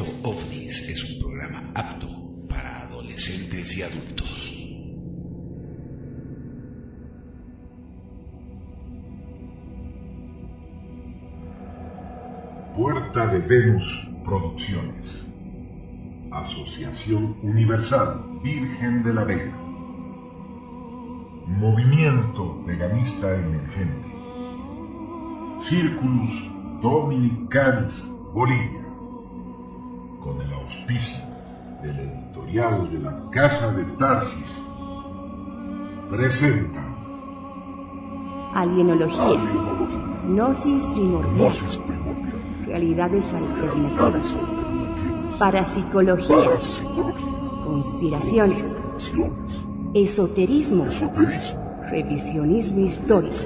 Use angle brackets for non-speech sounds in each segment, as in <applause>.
Proyecto OVNIS es un programa apto para adolescentes y adultos. Puerta de Venus Producciones. Asociación Universal Virgen de la Vega. Movimiento Veganista Emergente. Círculus Dominicanis Bolivia. Con el auspicio del editorial de la Casa de Tarsis. Presenta. Alienología. Alienología. Gnosis primordial. Gnosis primordial. Realidades alternativas. Alternativas. Parapsicología. Parapsicología. Conspiraciones. Conspiraciones. Esoterismo. Esoterismo. Revisionismo histórico.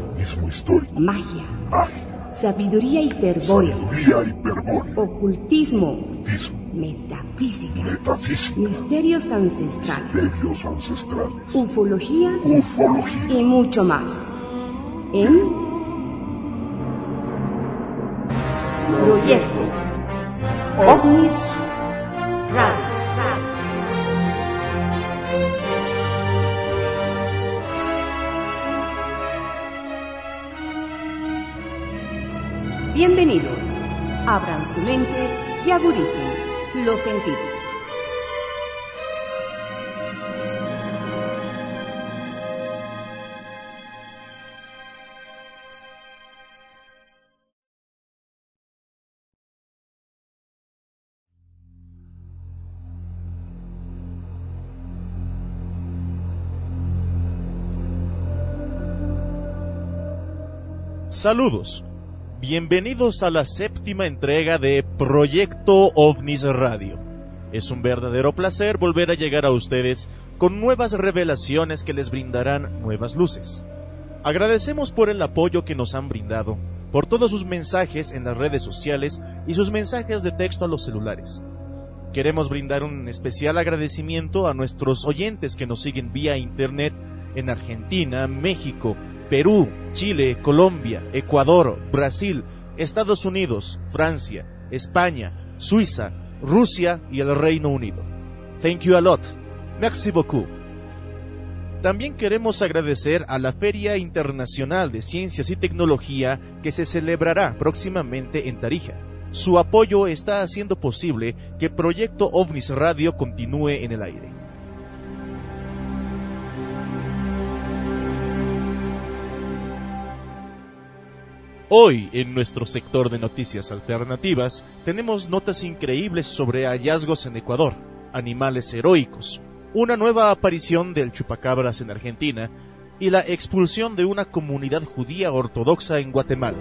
Magia. Magia. Sabiduría hiperbórea. Sabiduría hiperbórea. Ocultismo. Metafísica. Metafísica. Misterios ancestrales. Misterios ancestrales. Ufología. Ufología. Y mucho más. En Proyecto OVNIS Radio. Bienvenidos. Abran su mente y agudicen los sentidos. Saludos. Bienvenidos a la séptima entrega de Proyecto OVNIS Radio. Es un verdadero placer volver a llegar a ustedes con nuevas revelaciones que les brindarán nuevas luces. Agradecemos por el apoyo que nos han brindado, por todos sus mensajes en las redes sociales y sus mensajes de texto a los celulares. Queremos brindar un especial agradecimiento a nuestros oyentes que nos siguen vía internet en Argentina, México, Perú, Chile, Colombia, Ecuador, Brasil, Estados Unidos, Francia, España, Suiza, Rusia y el Reino Unido. Thank you a lot. Merci beaucoup. También queremos agradecer a la Feria Internacional de Ciencias y Tecnología que se celebrará próximamente en Tarija. Su apoyo está haciendo posible que Proyecto OVNIS Radio continúe en el aire. Hoy, en nuestro sector de noticias alternativas, tenemos notas increíbles sobre hallazgos en Ecuador, animales heroicos, una nueva aparición del chupacabras en Argentina y la expulsión de una comunidad judía ortodoxa en Guatemala.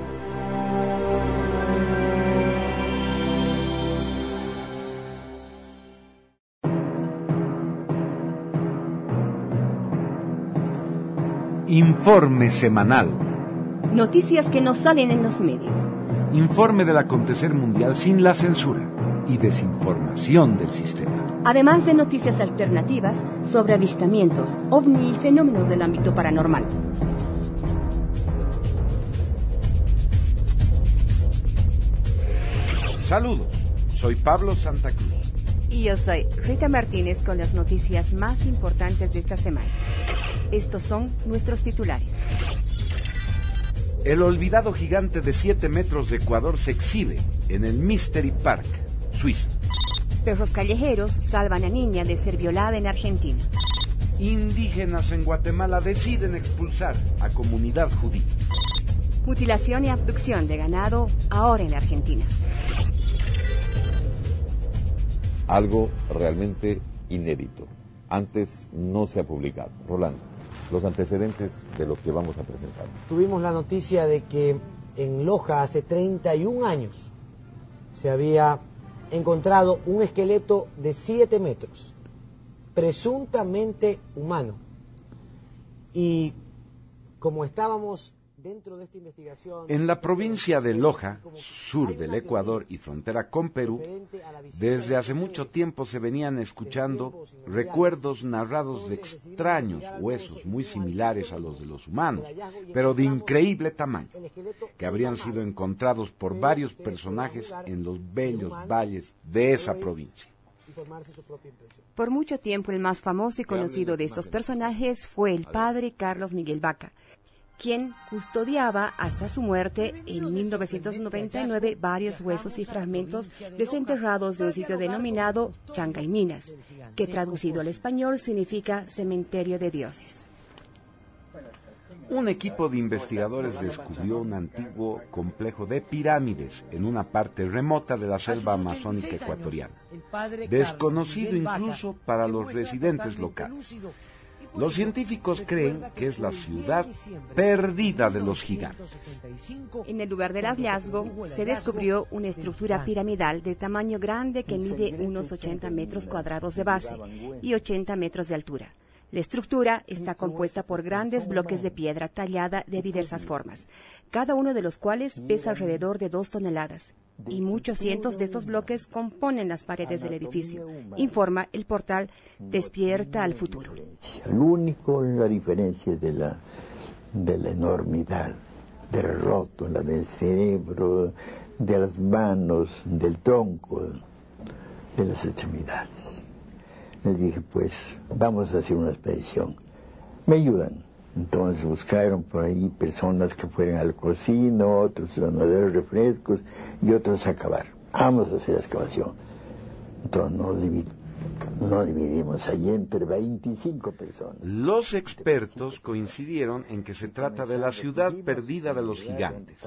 Informe semanal. Noticias que no salen en los medios. Informe del acontecer mundial sin la censura y desinformación del sistema. Además de noticias alternativas sobre avistamientos, ovni y fenómenos del ámbito paranormal. Saludos, soy Pablo Santa Cruz. Y yo soy Rita Martínez con las noticias más importantes de esta semana. Estos son nuestros titulares. El olvidado gigante de 7 metros de Ecuador se exhibe en el Mystery Park, Suiza. Perros callejeros salvan a niña de ser violada en Argentina. Indígenas en Guatemala deciden expulsar a comunidad judía. Mutilación y abducción de ganado ahora en Argentina. Algo realmente inédito. Antes no se ha publicado. Rolando, los antecedentes de lo que vamos a presentar. Tuvimos la noticia de que en Loja hace 31 años se había encontrado un esqueleto de 7 metros, presuntamente humano. Y como estábamos dentro de esta investigación... En la provincia de Loja, sur del Ecuador y frontera con Perú, desde hace mucho tiempo se venían escuchando recuerdos narrados de extraños huesos muy similares a los de los humanos, pero de increíble tamaño, que habrían sido encontrados por varios personajes en los bellos valles de esa provincia. Por mucho tiempo el más famoso y conocido de estos personajes fue el padre Carlos Miguel Vaca, quien custodiaba hasta su muerte en 1999 varios huesos y fragmentos desenterrados de un sitio denominado Changaiminas, que traducido al español significa cementerio de dioses. Un equipo de investigadores descubrió un antiguo complejo de pirámides en una parte remota de la selva amazónica ecuatoriana, desconocido incluso para los residentes locales. Los científicos creen que es la ciudad perdida de los gigantes. En el lugar del hallazgo se descubrió una estructura piramidal de tamaño grande que mide unos 80 metros cuadrados de base y 80 metros de altura. La estructura está compuesta por grandes bloques de piedra tallada de diversas formas, cada uno de los cuales pesa alrededor de dos toneladas, y muchos cientos de estos bloques componen las paredes del edificio, informa el portal Despierta al Futuro. El único, la diferencia de la, de la enormidad, del rótula, del cerebro, de las manos, del tronco, de las extremidades. Les dije, pues vamos a hacer una expedición. Me ayudan. Entonces buscaron por ahí personas que fueran al cocino, otros dar refrescos y otros a acabar. Vamos a hacer la excavación. Entonces nos, nos dividimos allí entre 25 personas. Los expertos coincidieron en que se trata de la ciudad perdida de los gigantes,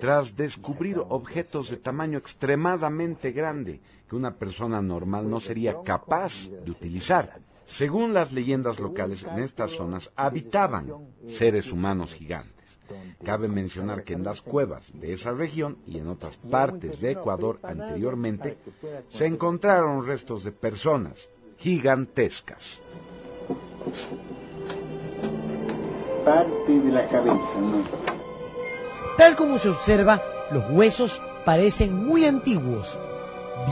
tras descubrir objetos de tamaño extremadamente grande que una persona normal no sería capaz de utilizar. Según las leyendas locales, en estas zonas habitaban seres humanos gigantes. Cabe mencionar que en las cuevas de esa región y en otras partes de Ecuador anteriormente se encontraron restos de personas gigantescas. Parte de la cabeza, ¿no? Tal como se observa, los huesos parecen muy antiguos,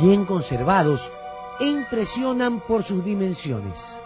bien conservados e impresionan por sus dimensiones.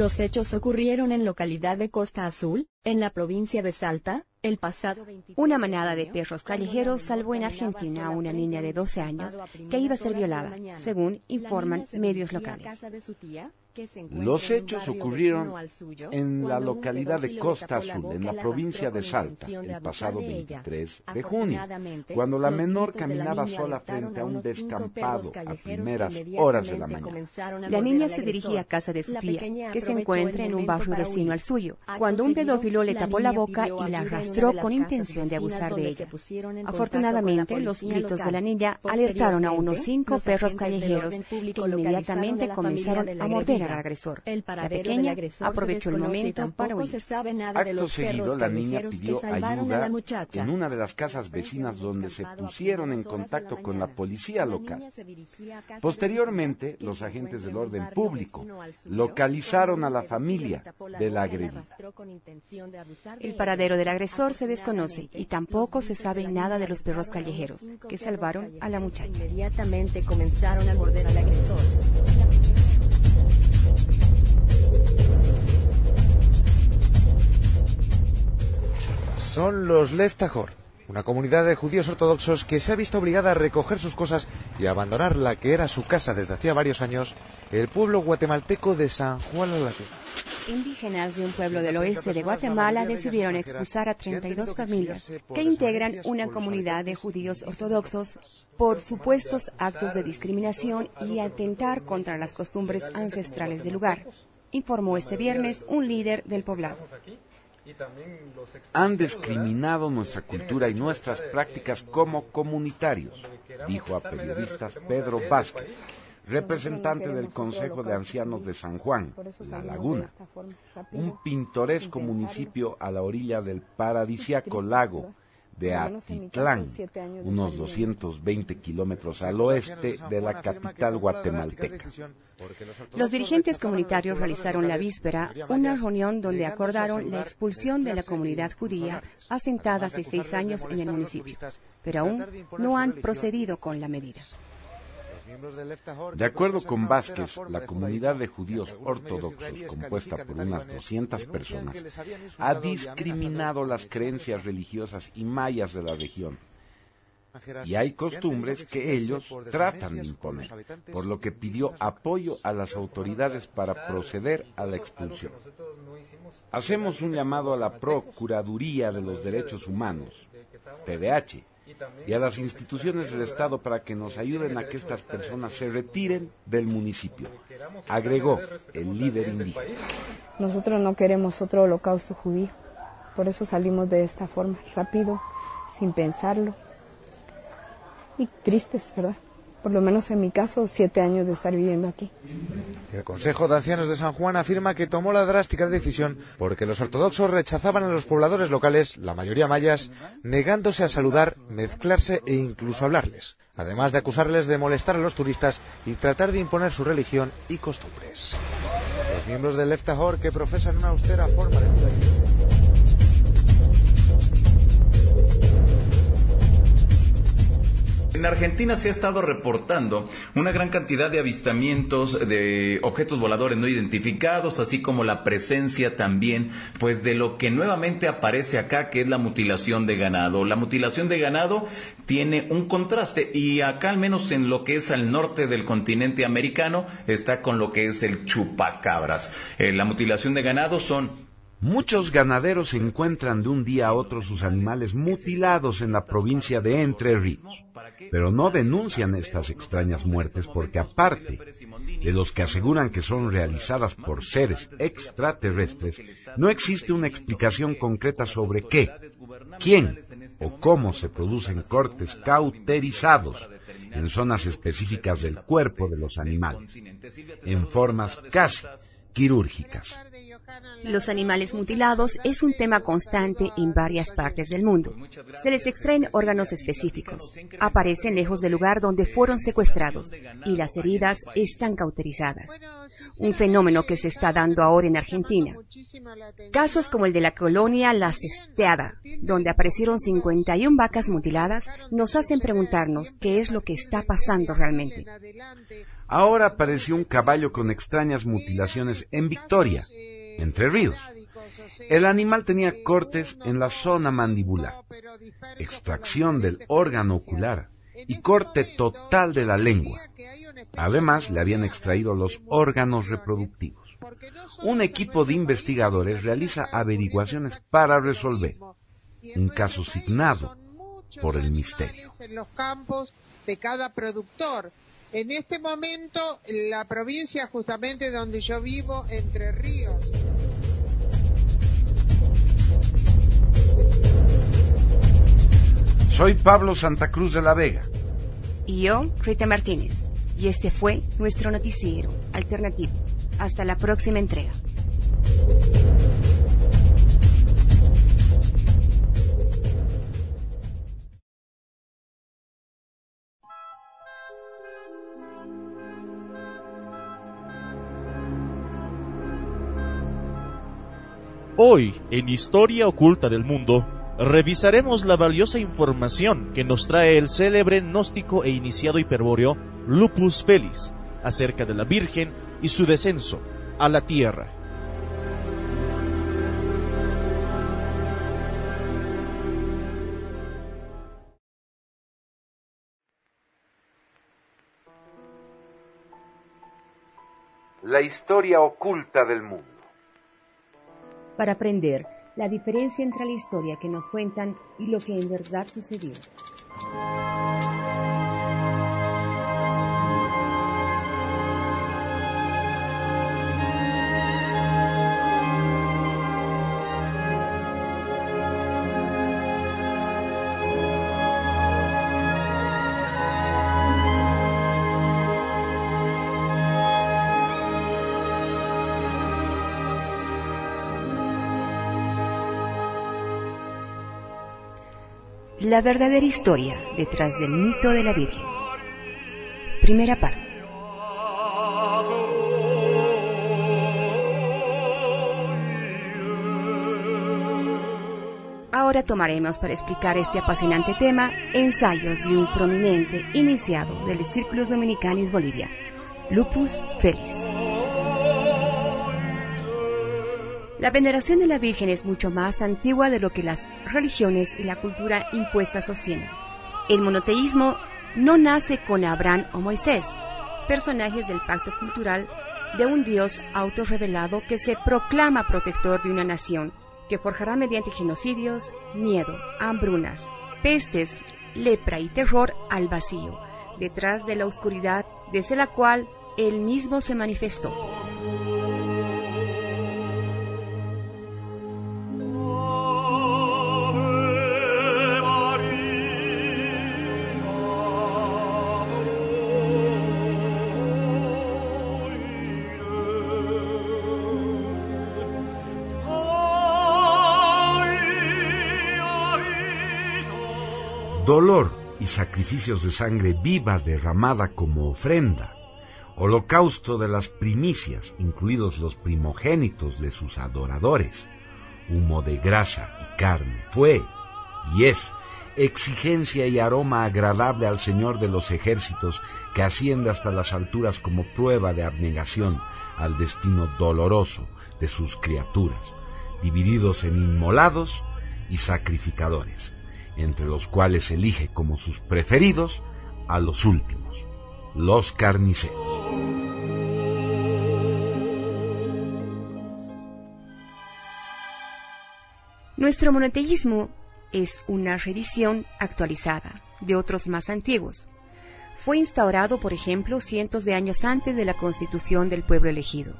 Los hechos ocurrieron en localidad de Costa Azul, en la provincia de Salta, el pasado 23 Una manada de perros callejeros salvó en Argentina a una niña de 12 años que iba a ser violada, según informan medios locales. Los hechos ocurrieron en la localidad de Costa Azul, en la provincia de Salta, el pasado 23 de junio, cuando la menor caminaba sola frente a un descampado a primeras horas de la mañana. La niña se dirigía a casa de su tía, que se encuentra en un barrio vecino al suyo, cuando un pedófilo le tapó la boca y la arrastró con intención de abusar de ella. Afortunadamente, los gritos de la niña alertaron a unos cinco perros callejeros que inmediatamente comenzaron a morder al agresor. La pequeña aprovechó el momento para huir. Acto seguido, la niña pidió ayuda en una de las casas vecinas donde se pusieron en contacto con la policía local. Posteriormente, los agentes del orden público localizaron a la familia de la agredida. El paradero del agresor se desconoce y tampoco se sabe nada de los perros callejeros que salvaron a la muchacha. Inmediatamente comenzaron a morder al agresor. Son los Leftajor, una comunidad de judíos ortodoxos que se ha visto obligada a recoger sus cosas y a abandonar la que era su casa desde hacía varios años, el pueblo guatemalteco de San Juan la Latina. Indígenas de un pueblo del oeste de Guatemala decidieron expulsar a 32 familias que integran una comunidad de judíos ortodoxos por supuestos actos de discriminación y atentar contra las costumbres ancestrales del lugar, informó este viernes un líder del poblado. Han discriminado nuestra cultura y nuestras prácticas como comunitarios, dijo a periodistas Pedro Vázquez, representante del Consejo de Ancianos de San Juan, La Laguna, un pintoresco municipio a la orilla del <laughs> paradisiaco lago de Atitlán, unos 220 kilómetros al oeste de la capital guatemalteca. Los dirigentes comunitarios realizaron la víspera una reunión donde acordaron la expulsión de la comunidad judía asentada hace seis años en el municipio, pero aún no han procedido con la medida. De acuerdo con Vázquez, la comunidad de judíos ortodoxos, compuesta por unas 200 personas, ha discriminado las creencias religiosas y mayas de la región. Y hay costumbres que ellos tratan de imponer, por lo que pidió apoyo a las autoridades para proceder a la expulsión. Hacemos un llamado a la Procuraduría de los Derechos Humanos, PDH, y a las instituciones del Estado para que nos ayuden a que estas personas se retiren del municipio, agregó el líder indígena. Nosotros no queremos otro holocausto judío, por eso salimos de esta forma, rápido, sin pensarlo, y tristes, ¿verdad? Por lo menos en mi caso, siete años de estar viviendo aquí. El Consejo de Ancianos de San Juan afirma que tomó la drástica decisión porque los ortodoxos rechazaban a los pobladores locales, la mayoría mayas, negándose a saludar, mezclarse e incluso hablarles, además de acusarles de molestar a los turistas y tratar de imponer su religión y costumbres. Los miembros del Leftahor que profesan una austera forma de judaísmo En Argentina se ha estado reportando una gran cantidad de avistamientos de objetos voladores no identificados, así como la presencia también, pues de lo que nuevamente aparece acá, que es la mutilación de ganado. La mutilación de ganado tiene un contraste y acá al menos en lo que es al norte del continente americano está con lo que es el chupacabras. Eh, la mutilación de ganado son Muchos ganaderos encuentran de un día a otro sus animales mutilados en la provincia de Entre Ríos, pero no denuncian estas extrañas muertes porque aparte de los que aseguran que son realizadas por seres extraterrestres, no existe una explicación concreta sobre qué, quién o cómo se producen cortes cauterizados en zonas específicas del cuerpo de los animales, en formas casi quirúrgicas. Los animales mutilados es un tema constante en varias partes del mundo. Se les extraen órganos específicos, aparecen lejos del lugar donde fueron secuestrados y las heridas están cauterizadas. Un fenómeno que se está dando ahora en Argentina. Casos como el de la colonia La Cesteada, donde aparecieron 51 vacas mutiladas, nos hacen preguntarnos qué es lo que está pasando realmente. Ahora apareció un caballo con extrañas mutilaciones en Victoria, entre ríos. El animal tenía cortes en la zona mandibular, extracción del órgano ocular y corte total de la lengua. Además, le habían extraído los órganos reproductivos. Un equipo de investigadores realiza averiguaciones para resolver un caso signado por el misterio. En los campos de cada. En este momento, la provincia justamente donde yo vivo, Entre Ríos, Soy Pablo Santa Cruz de la Vega. Y yo, Rita Martínez. Y este fue nuestro noticiero alternativo. Hasta la próxima entrega. Hoy, en Historia Oculta del Mundo, revisaremos la valiosa información que nos trae el célebre gnóstico e iniciado hiperbóreo Lupus Felis acerca de la Virgen y su descenso a la tierra. La historia oculta del mundo. Para aprender la diferencia entre la historia que nos cuentan y lo que en verdad sucedió. La verdadera historia detrás del mito de la Virgen. Primera parte. Ahora tomaremos para explicar este apasionante tema ensayos de un prominente iniciado de los Círculos Dominicanis Bolivia, Lupus Félix. La veneración de la Virgen es mucho más antigua de lo que las religiones y la cultura impuesta sostienen. El monoteísmo no nace con Abraham o Moisés, personajes del pacto cultural de un Dios autorrevelado que se proclama protector de una nación que forjará mediante genocidios, miedo, hambrunas, pestes, lepra y terror al vacío, detrás de la oscuridad desde la cual él mismo se manifestó. Y sacrificios de sangre viva derramada como ofrenda, holocausto de las primicias, incluidos los primogénitos de sus adoradores, humo de grasa y carne, fue y es exigencia y aroma agradable al Señor de los ejércitos que asciende hasta las alturas como prueba de abnegación al destino doloroso de sus criaturas, divididos en inmolados y sacrificadores entre los cuales elige como sus preferidos a los últimos, los carniceros. Nuestro monoteísmo es una reedición actualizada de otros más antiguos. Fue instaurado, por ejemplo, cientos de años antes de la constitución del pueblo elegido,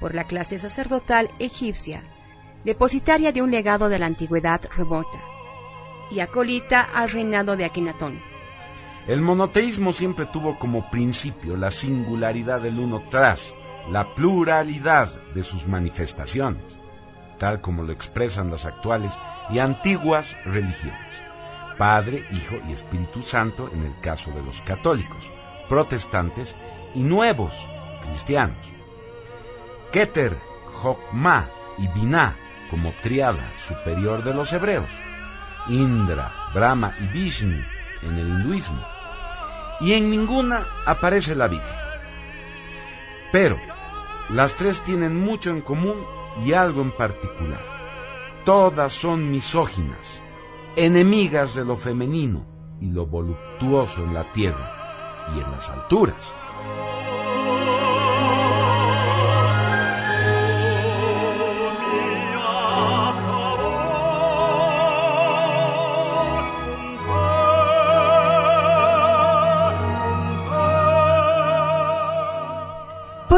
por la clase sacerdotal egipcia, depositaria de un legado de la antigüedad remota, y acolita al reinado de Akenatón. El monoteísmo siempre tuvo como principio la singularidad del uno tras la pluralidad de sus manifestaciones, tal como lo expresan las actuales y antiguas religiones. Padre, Hijo y Espíritu Santo en el caso de los católicos, protestantes y nuevos cristianos. Keter, Jokma y Binah como triada superior de los hebreos Indra, Brahma y Vishnu en el hinduismo. Y en ninguna aparece la Virgen. Pero las tres tienen mucho en común y algo en particular. Todas son misóginas, enemigas de lo femenino y lo voluptuoso en la tierra y en las alturas.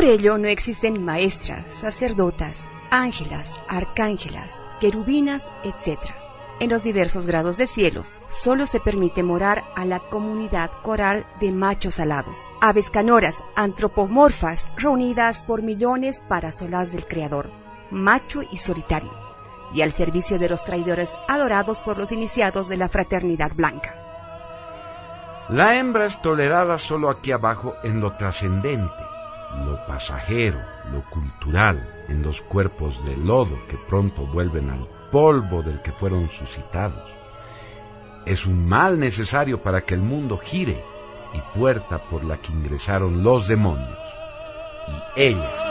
Por ello no existen maestras, sacerdotas, ángelas, arcángelas, querubinas, etc. En los diversos grados de cielos, solo se permite morar a la comunidad coral de machos alados, aves canoras, antropomorfas, reunidas por millones para solaz del Creador, macho y solitario, y al servicio de los traidores adorados por los iniciados de la fraternidad blanca. La hembra es tolerada solo aquí abajo en lo trascendente, lo pasajero, lo cultural, en los cuerpos de lodo que pronto vuelven al polvo del que fueron suscitados. Es un mal necesario para que el mundo gire y puerta por la que ingresaron los demonios. Y ella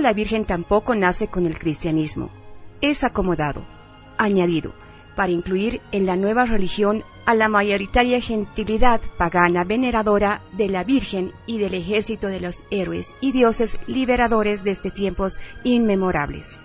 la Virgen tampoco nace con el cristianismo. Es acomodado, añadido, para incluir en la nueva religión a la mayoritaria gentilidad pagana veneradora de la Virgen y del ejército de los héroes y dioses liberadores desde tiempos inmemorables.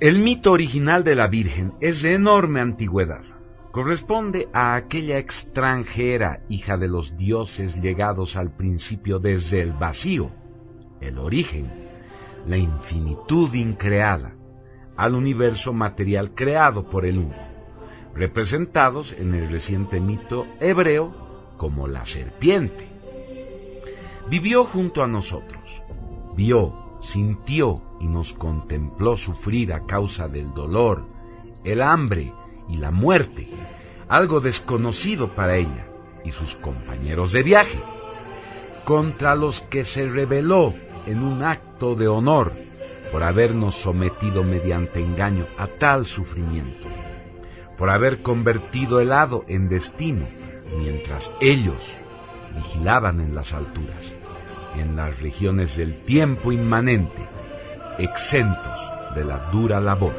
El mito original de la Virgen es de enorme antigüedad. Corresponde a aquella extranjera hija de los dioses llegados al principio desde el vacío, el origen, la infinitud increada, al universo material creado por el uno, representados en el reciente mito hebreo como la serpiente. Vivió junto a nosotros, vio, sintió y nos contempló sufrir a causa del dolor, el hambre y la muerte, algo desconocido para ella y sus compañeros de viaje, contra los que se rebeló en un acto de honor por habernos sometido mediante engaño a tal sufrimiento, por haber convertido el hado en destino mientras ellos vigilaban en las alturas en las regiones del tiempo inmanente, exentos de la dura labor.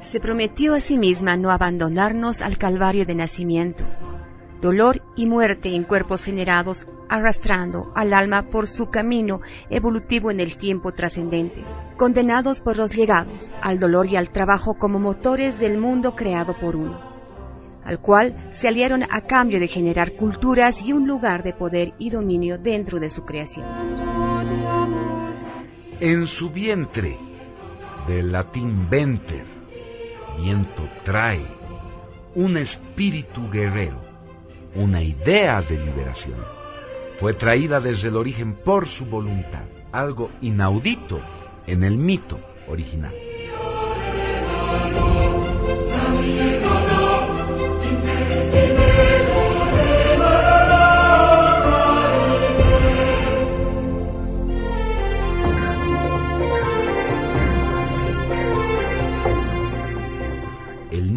Se prometió a sí misma no abandonarnos al calvario de nacimiento, dolor y muerte en cuerpos generados, arrastrando al alma por su camino evolutivo en el tiempo trascendente, condenados por los llegados al dolor y al trabajo como motores del mundo creado por uno al cual se aliaron a cambio de generar culturas y un lugar de poder y dominio dentro de su creación. En su vientre, del latín venter, viento trae, un espíritu guerrero, una idea de liberación. Fue traída desde el origen por su voluntad, algo inaudito en el mito original.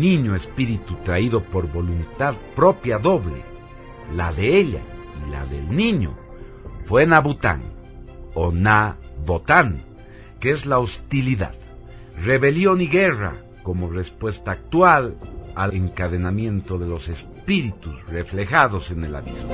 Niño espíritu traído por voluntad propia doble, la de ella y la del niño, fue Nabután o Nabotán, que es la hostilidad, rebelión y guerra como respuesta actual al encadenamiento de los espíritus reflejados en el abismo.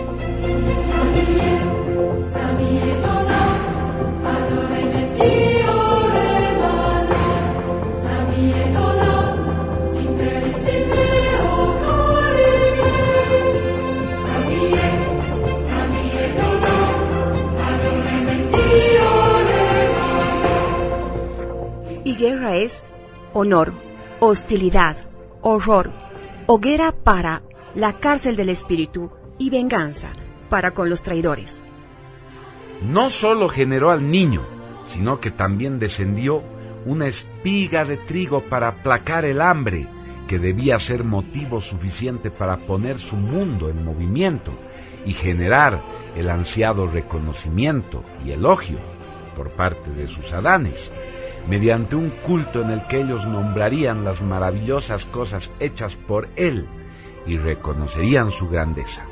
Guerra es honor, hostilidad, horror, hoguera para la cárcel del espíritu y venganza para con los traidores. No solo generó al niño, sino que también descendió una espiga de trigo para aplacar el hambre que debía ser motivo suficiente para poner su mundo en movimiento y generar el ansiado reconocimiento y elogio por parte de sus adanes, mediante un culto en el que ellos nombrarían las maravillosas cosas hechas por Él y reconocerían su grandeza,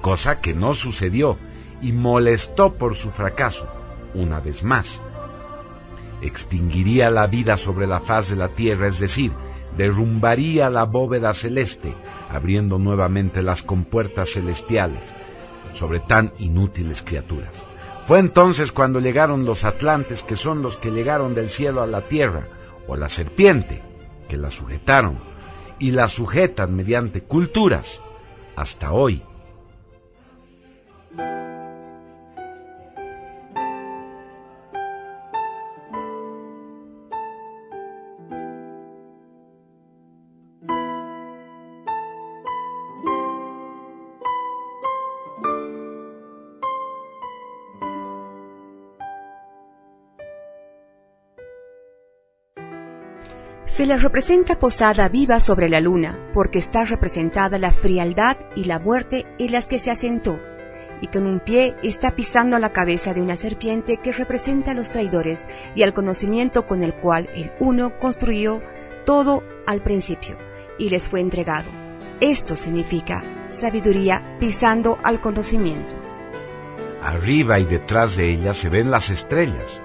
cosa que no sucedió y molestó por su fracaso, una vez más. Extinguiría la vida sobre la faz de la tierra, es decir, derrumbaría la bóveda celeste, abriendo nuevamente las compuertas celestiales sobre tan inútiles criaturas. Fue entonces cuando llegaron los atlantes, que son los que llegaron del cielo a la tierra, o la serpiente, que la sujetaron, y la sujetan mediante culturas, hasta hoy Se la representa posada viva sobre la luna, porque está representada la frialdad y la muerte en las que se asentó, y con un pie está pisando la cabeza de una serpiente que representa a los traidores y al conocimiento con el cual el uno construyó todo al principio, y les fue entregado. Esto significa sabiduría pisando al conocimiento. Arriba y detrás de ella se ven las estrellas,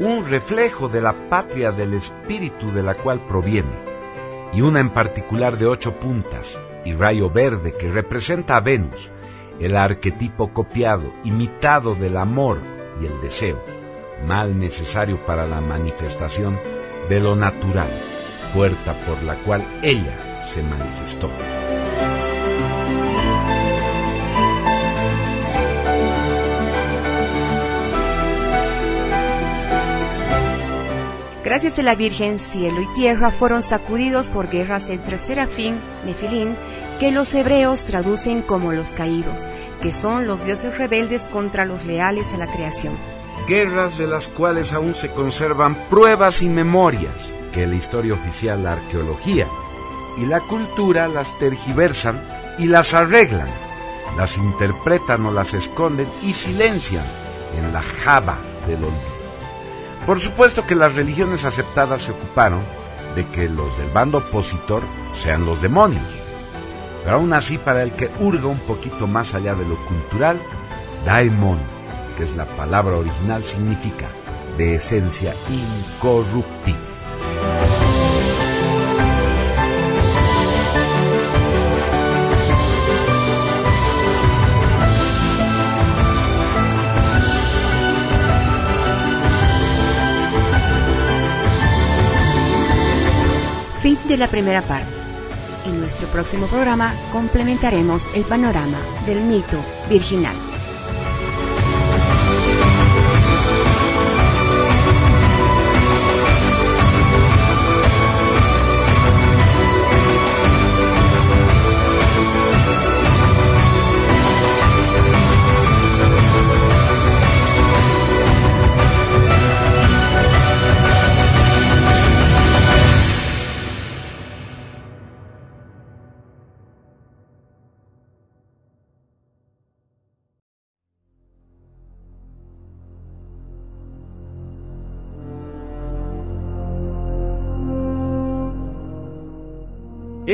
un reflejo de la patria del espíritu de la cual proviene, y una en particular de ocho puntas y rayo verde que representa a Venus, el arquetipo copiado, imitado del amor y el deseo, mal necesario para la manifestación de lo natural, puerta por la cual ella se manifestó. Gracias a la Virgen, cielo y tierra fueron sacudidos por guerras entre Serafín, Nefilín, que los hebreos traducen como los caídos, que son los dioses rebeldes contra los leales a la creación. Guerras de las cuales aún se conservan pruebas y memorias que la historia oficial, la arqueología y la cultura las tergiversan y las arreglan, las interpretan o las esconden y silencian en la java del olvido. Por supuesto que las religiones aceptadas se ocuparon de que los del bando opositor sean los demonios. Pero aún así, para el que hurga un poquito más allá de lo cultural, daemon, que es la palabra original, significa de esencia incorruptible. De la primera parte. En nuestro próximo programa complementaremos el panorama del mito virginal.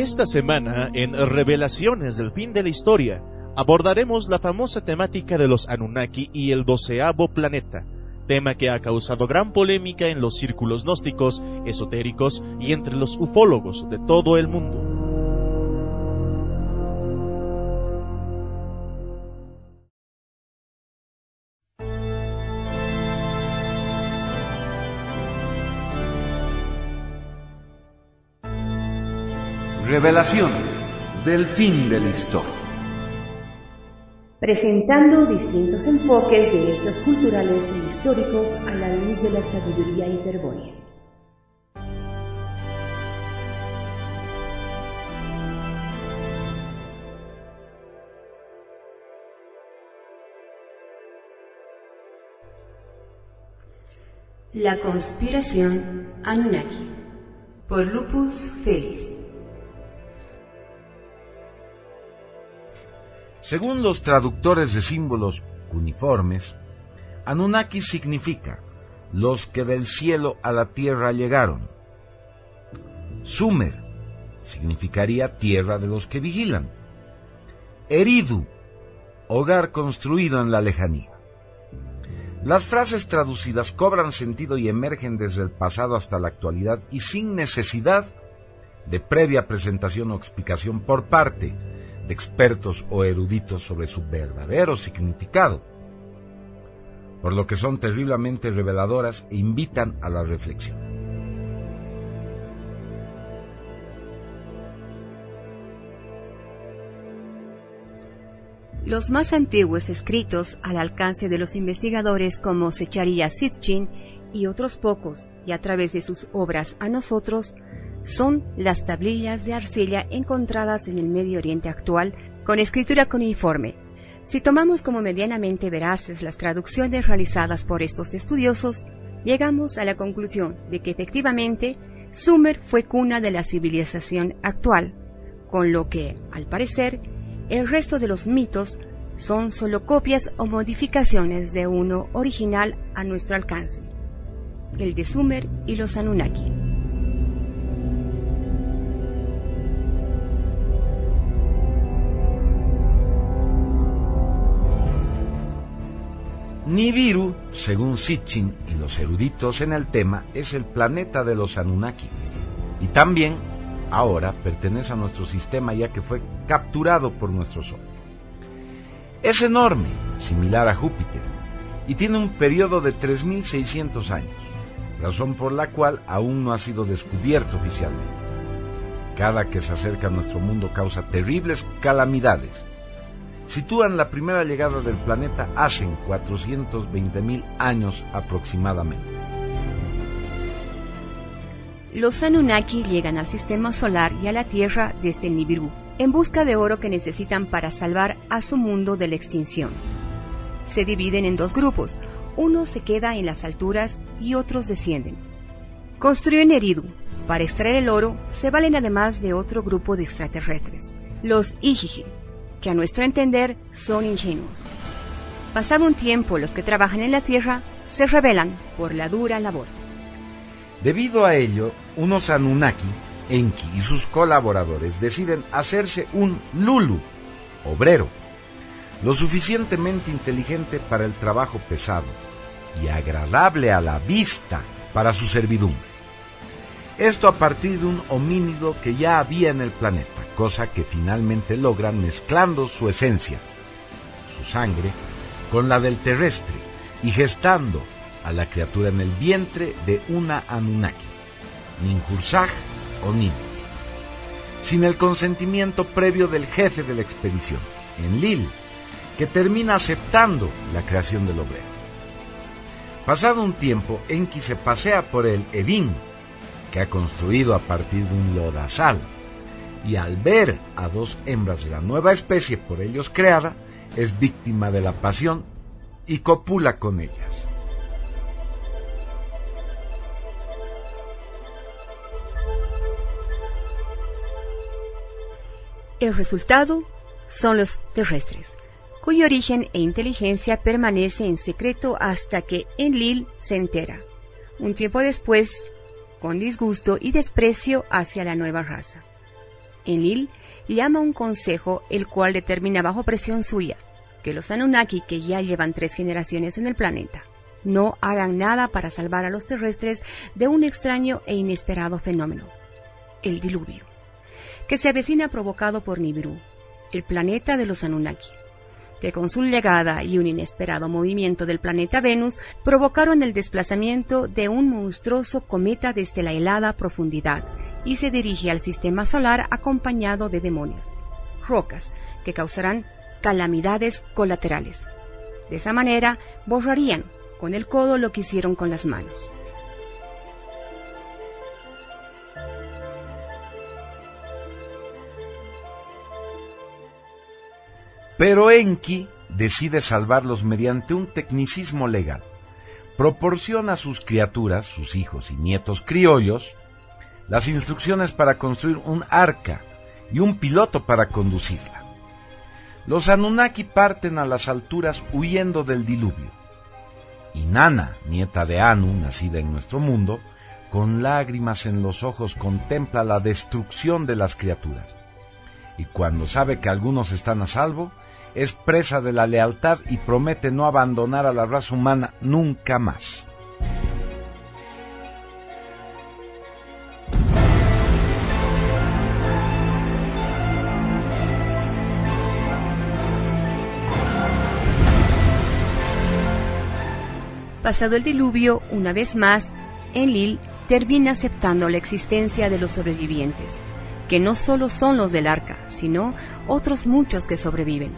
Esta semana, en Revelaciones del fin de la historia, abordaremos la famosa temática de los Anunnaki y el doceavo planeta, tema que ha causado gran polémica en los círculos gnósticos, esotéricos y entre los ufólogos de todo el mundo. Revelaciones del fin de la historia. Presentando distintos enfoques de hechos culturales e históricos a la luz de la sabiduría hiperbórea. La conspiración Anunnaki por Lupus Felis. Según los traductores de símbolos uniformes, Anunnaki significa los que del cielo a la tierra llegaron. Sumer significaría tierra de los que vigilan. Eridu, hogar construido en la lejanía. Las frases traducidas cobran sentido y emergen desde el pasado hasta la actualidad y sin necesidad de previa presentación o explicación por parte de expertos o eruditos sobre su verdadero significado, por lo que son terriblemente reveladoras e invitan a la reflexión. Los más antiguos escritos al alcance de los investigadores como Secharia Sitchin y otros pocos, y a través de sus obras a nosotros, son las tablillas de arcilla encontradas en el Medio Oriente actual con escritura cuneiforme. Si tomamos como medianamente veraces las traducciones realizadas por estos estudiosos, llegamos a la conclusión de que efectivamente Sumer fue cuna de la civilización actual, con lo que, al parecer, el resto de los mitos son solo copias o modificaciones de uno original a nuestro alcance, el de Sumer y los Anunnaki. Nibiru, según Sitchin y los eruditos en el tema, es el planeta de los Anunnaki y también ahora pertenece a nuestro sistema ya que fue capturado por nuestro Sol. Es enorme, similar a Júpiter, y tiene un periodo de 3.600 años, razón por la cual aún no ha sido descubierto oficialmente. Cada que se acerca a nuestro mundo causa terribles calamidades. Sitúan la primera llegada del planeta hace 420.000 años aproximadamente. Los Anunnaki llegan al sistema solar y a la Tierra desde el Nibiru, en busca de oro que necesitan para salvar a su mundo de la extinción. Se dividen en dos grupos, uno se queda en las alturas y otros descienden. Construyen Eridu. Para extraer el oro se valen además de otro grupo de extraterrestres, los Ijiji, que a nuestro entender son ingenuos. Pasado un tiempo, los que trabajan en la Tierra se rebelan por la dura labor. Debido a ello, unos Anunnaki, Enki y sus colaboradores deciden hacerse un Lulu, obrero, lo suficientemente inteligente para el trabajo pesado y agradable a la vista para su servidumbre. Esto a partir de un homínido que ya había en el planeta, cosa que finalmente logran mezclando su esencia, su sangre, con la del terrestre y gestando a la criatura en el vientre de una Anunnaki, Ninhursag o Nin, sin el consentimiento previo del jefe de la expedición, Enlil, que termina aceptando la creación del obrero. Pasado un tiempo, Enki se pasea por el Edín, que ha construido a partir de un lodazal, y al ver a dos hembras de la nueva especie por ellos creada, es víctima de la pasión y copula con ellas. El resultado son los terrestres, cuyo origen e inteligencia permanece en secreto hasta que Enlil se entera. Un tiempo después, con disgusto y desprecio hacia la nueva raza. Enlil llama un consejo el cual determina bajo presión suya que los Anunnaki, que ya llevan tres generaciones en el planeta, no hagan nada para salvar a los terrestres de un extraño e inesperado fenómeno, el diluvio, que se avecina provocado por Nibiru, el planeta de los Anunnaki, que con su llegada y un inesperado movimiento del planeta Venus provocaron el desplazamiento de un monstruoso cometa desde la helada profundidad y se dirige al sistema solar acompañado de demonios, rocas, que causarán calamidades colaterales. De esa manera borrarían con el codo lo que hicieron con las manos. Pero Enki decide salvarlos mediante un tecnicismo legal. Proporciona a sus criaturas, sus hijos y nietos criollos, las instrucciones para construir un arca y un piloto para conducirla. Los Anunnaki parten a las alturas huyendo del diluvio. Y Nana, nieta de Anu, nacida en nuestro mundo, con lágrimas en los ojos contempla la destrucción de las criaturas. Y cuando sabe que algunos están a salvo, es presa de la lealtad y promete no abandonar a la raza humana nunca más. Pasado el diluvio, una vez más, Enlil termina aceptando la existencia de los sobrevivientes, que no solo son los del arca, sino otros muchos que sobreviven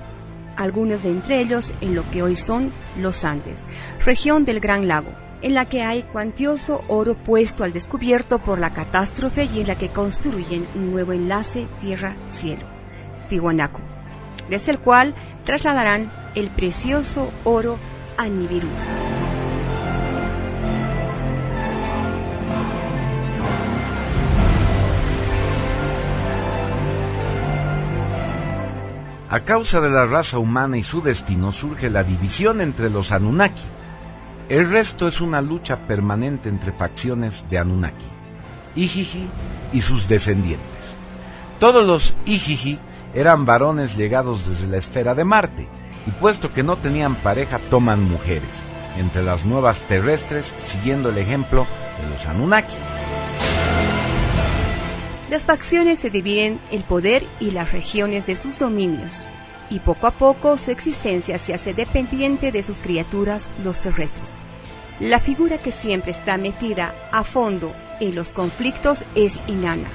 algunos de entre ellos en lo que hoy son los Andes, región del Gran Lago, en la que hay cuantioso oro puesto al descubierto por la catástrofe y en la que construyen un nuevo enlace tierra-cielo, Tiwanaku, desde el cual trasladarán el precioso oro a Nibiru. A causa de la raza humana y su destino surge la división entre los Anunnaki. El resto es una lucha permanente entre facciones de Anunnaki, Ijiji y sus descendientes. Todos los Ijiji eran varones llegados desde la esfera de Marte, y puesto que no tenían pareja toman mujeres, entre las nuevas terrestres, siguiendo el ejemplo de los Anunnaki. Las facciones se dividen el poder y las regiones de sus dominios, y poco a poco su existencia se hace dependiente de sus criaturas, los terrestres. La figura que siempre está metida a fondo en los conflictos es Inanna,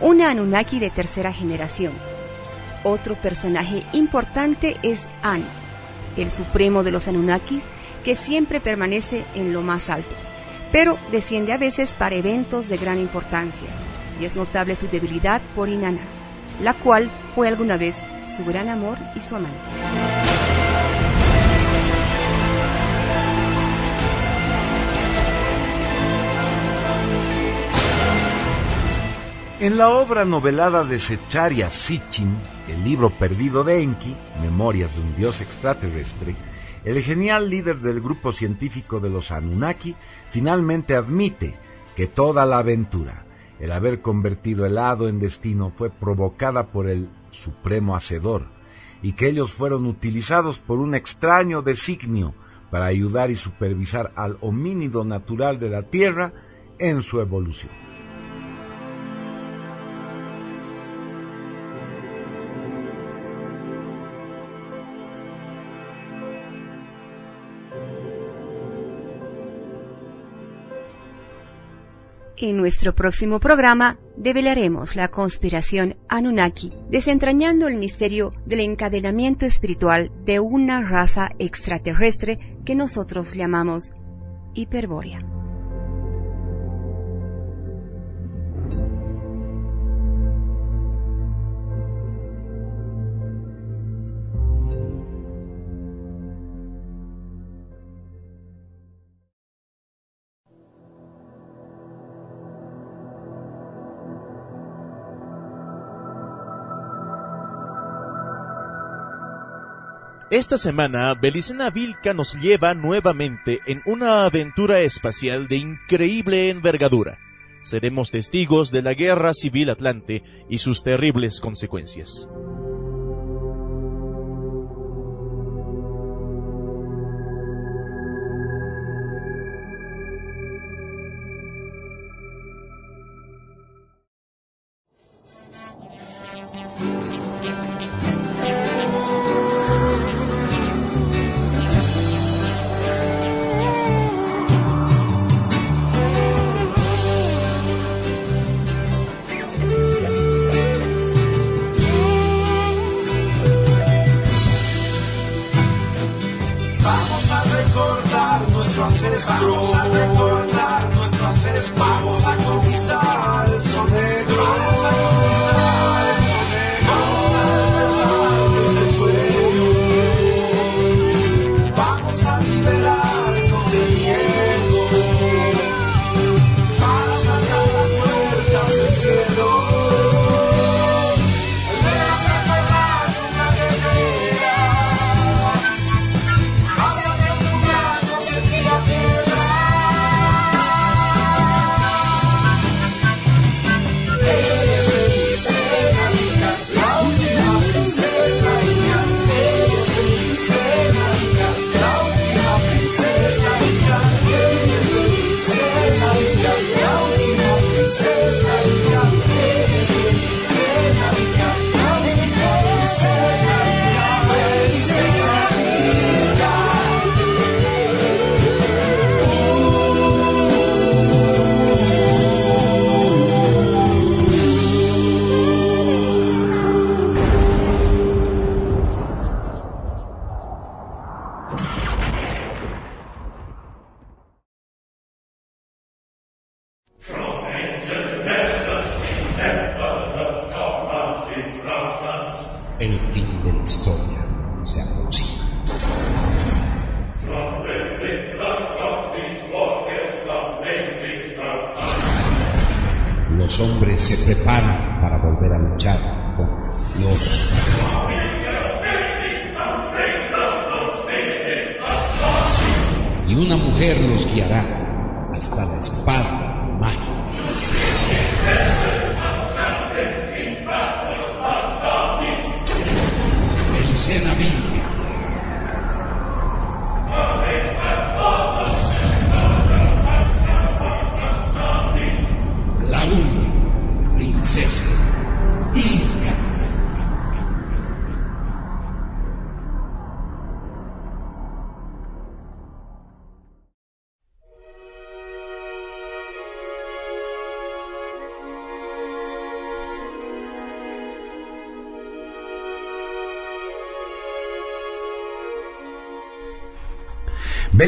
una Anunnaki de tercera generación. Otro personaje importante es An, el supremo de los Anunnakis, que siempre permanece en lo más alto, pero desciende a veces para eventos de gran importancia, y es notable su debilidad por Inanna, la cual fue alguna vez su gran amor y su amante. En la obra novelada de Secharia Sitchin, el libro perdido de Enki, Memorias de un dios extraterrestre, el genial líder del grupo científico de los Anunnaki finalmente admite que toda la aventura, el haber convertido el hado en destino, fue provocada por el Supremo Hacedor, y que ellos fueron utilizados por un extraño designio para ayudar y supervisar al homínido natural de la Tierra en su evolución. En nuestro próximo programa develaremos la conspiración Anunnaki, desentrañando el misterio del encadenamiento espiritual de una raza extraterrestre que nosotros llamamos Hiperbórea. Esta semana, Belicena Vilca nos lleva nuevamente en una aventura espacial de increíble envergadura. Seremos testigos de la Guerra Civil Atlante y sus terribles consecuencias. Nuestro. Vamos a recordar nuestro ancestro. Vamos a Y una mujer los guiará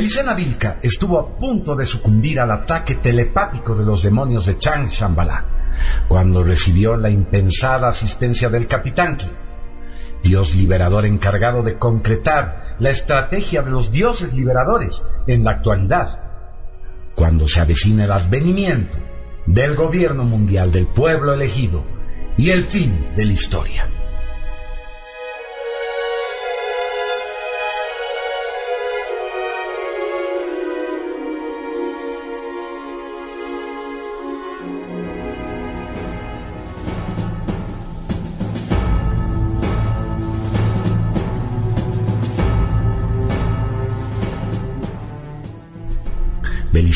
Belicena Vilca estuvo a punto de sucumbir al ataque telepático de los demonios de Chang Shambhala cuando recibió la impensada asistencia del Capitán Ki, Dios liberador encargado de concretar la estrategia de los dioses liberadores en la actualidad, cuando se avecina el advenimiento del gobierno mundial del pueblo elegido y el fin de la historia.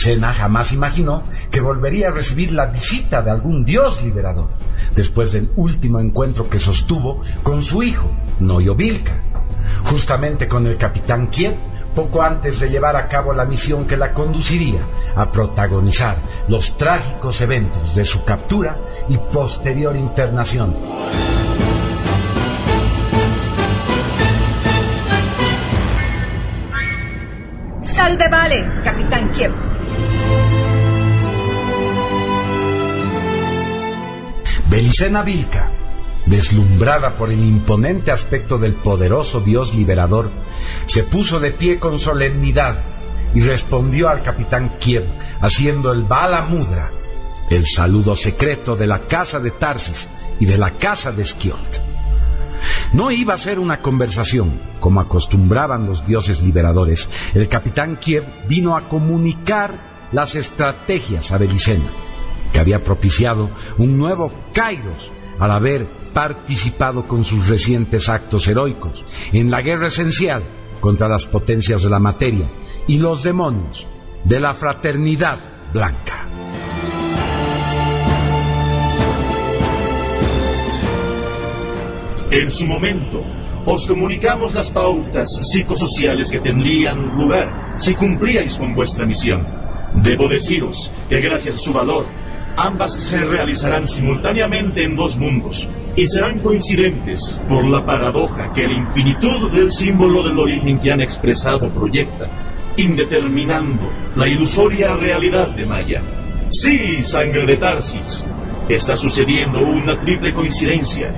Belicena jamás imaginó que volvería a recibir la visita de algún dios liberador, después del último encuentro que sostuvo con su hijo, Noyo Vilca, justamente con el capitán Kiev, poco antes de llevar a cabo la misión que la conduciría a protagonizar los trágicos eventos de su captura y posterior internación. Salve vale, capitán Kiev. Belicena Vilca, deslumbrada por el imponente aspecto del poderoso dios liberador, se puso de pie con solemnidad y respondió al capitán Kiev haciendo el Bala Mudra, el saludo secreto de la casa de Tarsis y de la casa de Skjold. No iba a ser una conversación, como acostumbraban los dioses liberadores. El capitán Kiev vino a comunicar las estrategias a Belicena que había propiciado un nuevo Kairos al haber participado con sus recientes actos heroicos en la guerra esencial contra las potencias de la materia y los demonios de la fraternidad blanca. En su momento, os comunicamos las pautas psicosociales que tendrían lugar si cumplíais con vuestra misión. Debo deciros que gracias a su valor, ambas se realizarán simultáneamente en dos mundos y serán coincidentes por la paradoja que la infinitud del símbolo del origen que han expresado proyecta, indeterminando la ilusoria realidad de Maya. Sí, sangre de Tarsis, está sucediendo una triple coincidencia,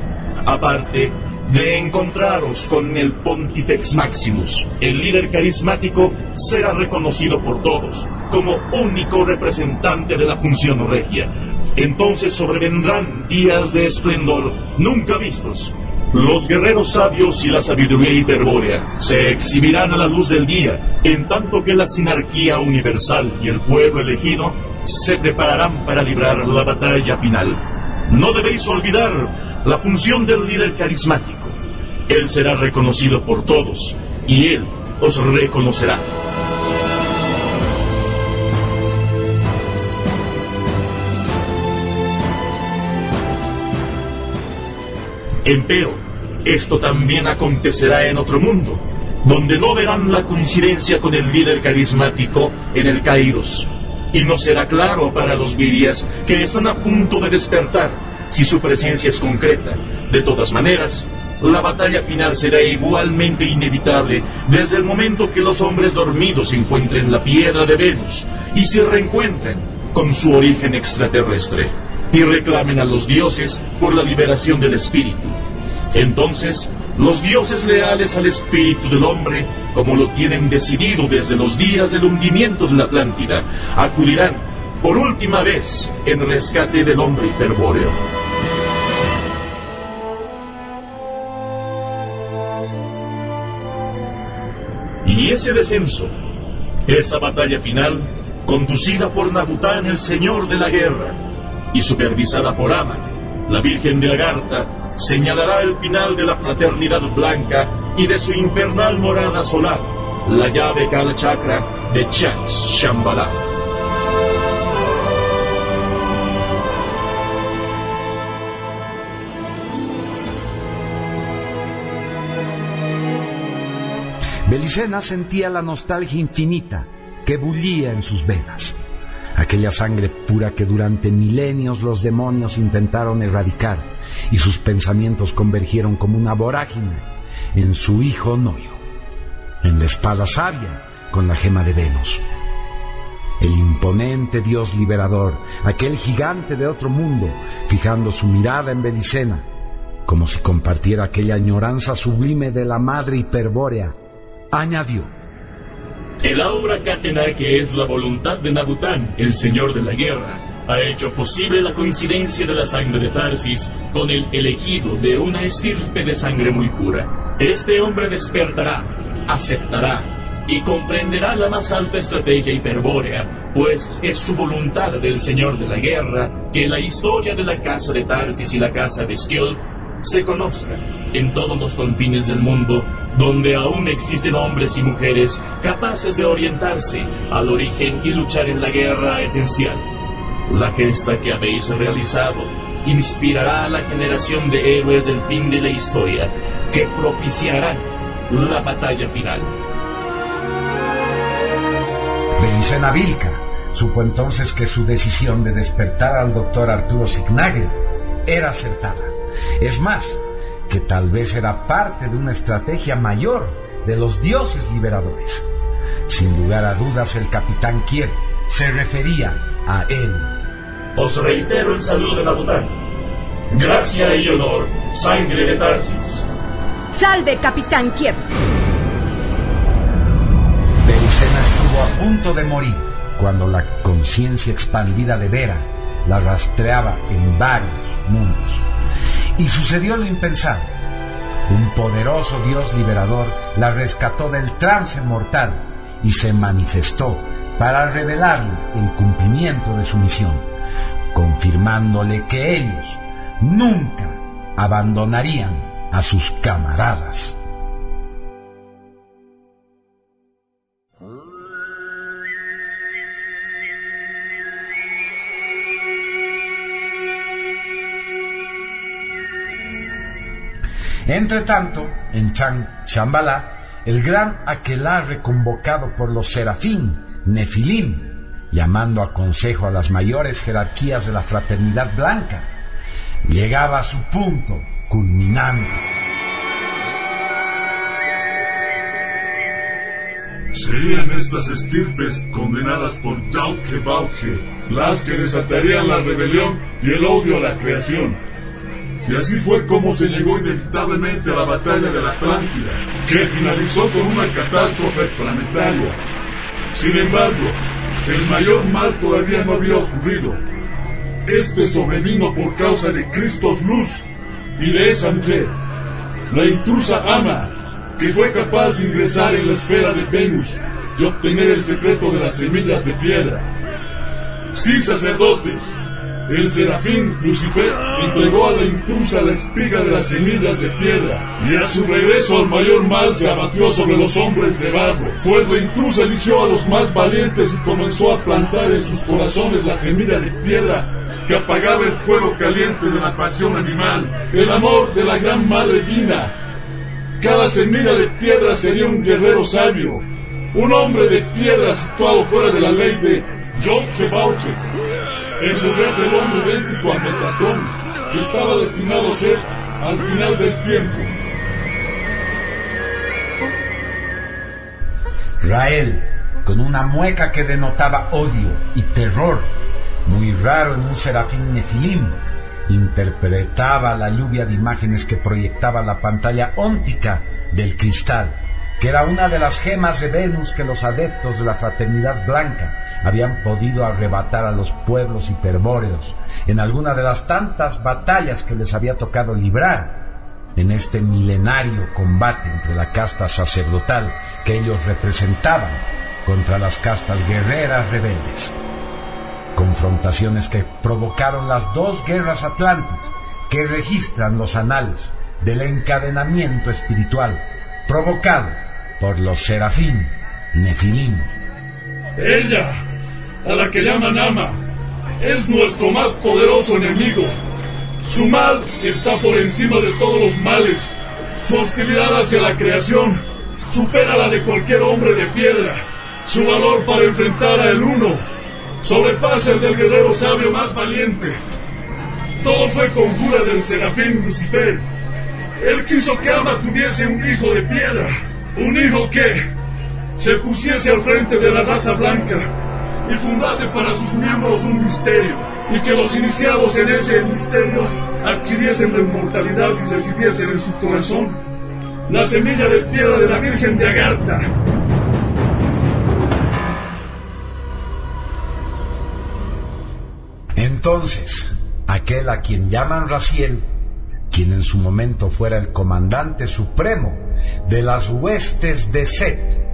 aparte de encontraros con el Pontifex Maximus, el líder carismático será reconocido por todos como único representante de la función regia. Entonces sobrevendrán días de esplendor nunca vistos. Los guerreros sabios y la sabiduría hiperbórea se exhibirán a la luz del día, en tanto que la sinarquía universal y el pueblo elegido se prepararán para librar la batalla final. No debéis olvidar la función del líder carismático. Él será reconocido por todos y Él os reconocerá. Empero, esto también acontecerá en otro mundo, donde no verán la coincidencia con el líder carismático en el Kairos. Y no será claro para los virias que están a punto de despertar si su presencia es concreta. De todas maneras, la batalla final será igualmente inevitable desde el momento que los hombres dormidos encuentren la piedra de Venus y se reencuentren con su origen extraterrestre y reclamen a los dioses por la liberación del espíritu. Entonces, los dioses leales al espíritu del hombre, como lo tienen decidido desde los días del hundimiento de la Atlántida, acudirán por última vez en rescate del hombre hiperbóreo. Y ese descenso, esa batalla final, conducida por Nabután, el señor de la guerra, y supervisada por Ama, la Virgen de Agartha, señalará el final de la fraternidad blanca y de su infernal morada solar, la llave Kala Chakra de Chance Shambhala. Belicena sentía la nostalgia infinita que bullía en sus venas. Aquella sangre pura que durante milenios los demonios intentaron erradicar y sus pensamientos convergieron como una vorágine en su hijo Noyo, en la espada sabia con la gema de Venus. El imponente dios liberador, aquel gigante de otro mundo, fijando su mirada en Belicena, como si compartiera aquella añoranza sublime de la madre hiperbórea, añadió. El aura Catena, que es la voluntad de Nabután, el señor de la guerra, ha hecho posible la coincidencia de la sangre de Tarsis con el elegido de una estirpe de sangre muy pura. Este hombre despertará, aceptará y comprenderá la más alta estrategia hiperbórea, pues es su voluntad del señor de la guerra que la historia de la casa de Tarsis y la casa de Skjold se conozca en todos los confines del mundo, donde aún existen hombres y mujeres capaces de orientarse al origen y luchar en la guerra esencial. La gesta que habéis realizado inspirará a la generación de héroes del fin de la historia que propiciarán la batalla final. Belicena Vilca supo entonces que su decisión de despertar al doctor Arturo Signagel era acertada. Es más, que tal vez era parte de una estrategia mayor de los dioses liberadores. Sin lugar a dudas, el capitán Kiev se refería a él. Os reitero el saludo de Nabután. Gracia y honor, sangre de Tarsis. Salve, capitán Kiev. Belicena estuvo a punto de morir cuando la conciencia expandida de Vera la rastreaba en varios mundos. Y sucedió lo impensable. Un poderoso Dios liberador la rescató del trance mortal y se manifestó para revelarle el cumplimiento de su misión, confirmándole que ellos nunca abandonarían a sus camaradas. Entre tanto, en Chan Shambhala, el gran aquelarre convocado por los serafín, Nefilim, llamando a consejo a las mayores jerarquías de la fraternidad blanca, llegaba a su punto culminante. Serían estas estirpes condenadas por Yautje Bautje las que desatarían la rebelión y el odio a la creación. Y así fue como se llegó inevitablemente a la batalla de la Atlántida, que finalizó con una catástrofe planetaria. Sin embargo, el mayor mal todavía no había ocurrido. Este sobrevino por causa de Cristos Luz y de esa mujer, la intrusa Ama, que fue capaz de ingresar en la esfera de Venus y obtener el secreto de las semillas de piedra. Sí, sacerdotes, el serafín Lucifer entregó a la intrusa la espiga de las semillas de piedra, y a su regreso al mayor mal se abatió sobre los hombres de barro, pues la intrusa eligió a los más valientes y comenzó a plantar en sus corazones la semilla de piedra que apagaba el fuego caliente de la pasión animal, el amor de la gran madre Dina. Cada semilla de piedra sería un guerrero sabio, un hombre de piedra situado fuera de la ley de John en lugar del hombre idéntico a Metatron, que estaba destinado a ser al final del tiempo. Rael, con una mueca que denotaba odio y terror, muy raro en un serafín nefilim, interpretaba la lluvia de imágenes que proyectaba la pantalla óntica del cristal, que era una de las gemas de Venus que los adeptos de la fraternidad blanca habían podido arrebatar a los pueblos hiperbóreos en alguna de las tantas batallas que les había tocado librar en este milenario combate entre la casta sacerdotal que ellos representaban contra las castas guerreras rebeldes. Confrontaciones que provocaron las dos guerras atlantes que registran los anales del encadenamiento espiritual provocado por los serafín Nefilim. Ella, a la que llaman Ama, es nuestro más poderoso enemigo. Su mal está por encima de todos los males. Su hostilidad hacia la creación supera la de cualquier hombre de piedra. Su valor para enfrentar a el uno sobrepasa el del guerrero sabio más valiente. Todo fue conjura del serafín Lucifer. Él quiso que Ama tuviese un hijo de piedra. Un hijo que, se pusiese al frente de la raza blanca y fundase para sus miembros un misterio, y que los iniciados en ese misterio adquiriesen la inmortalidad y recibiesen en su corazón la semilla de piedra de la Virgen de Agartha. Entonces, aquel a quien llaman Raciel, quien en su momento fuera el comandante supremo de las huestes de Set,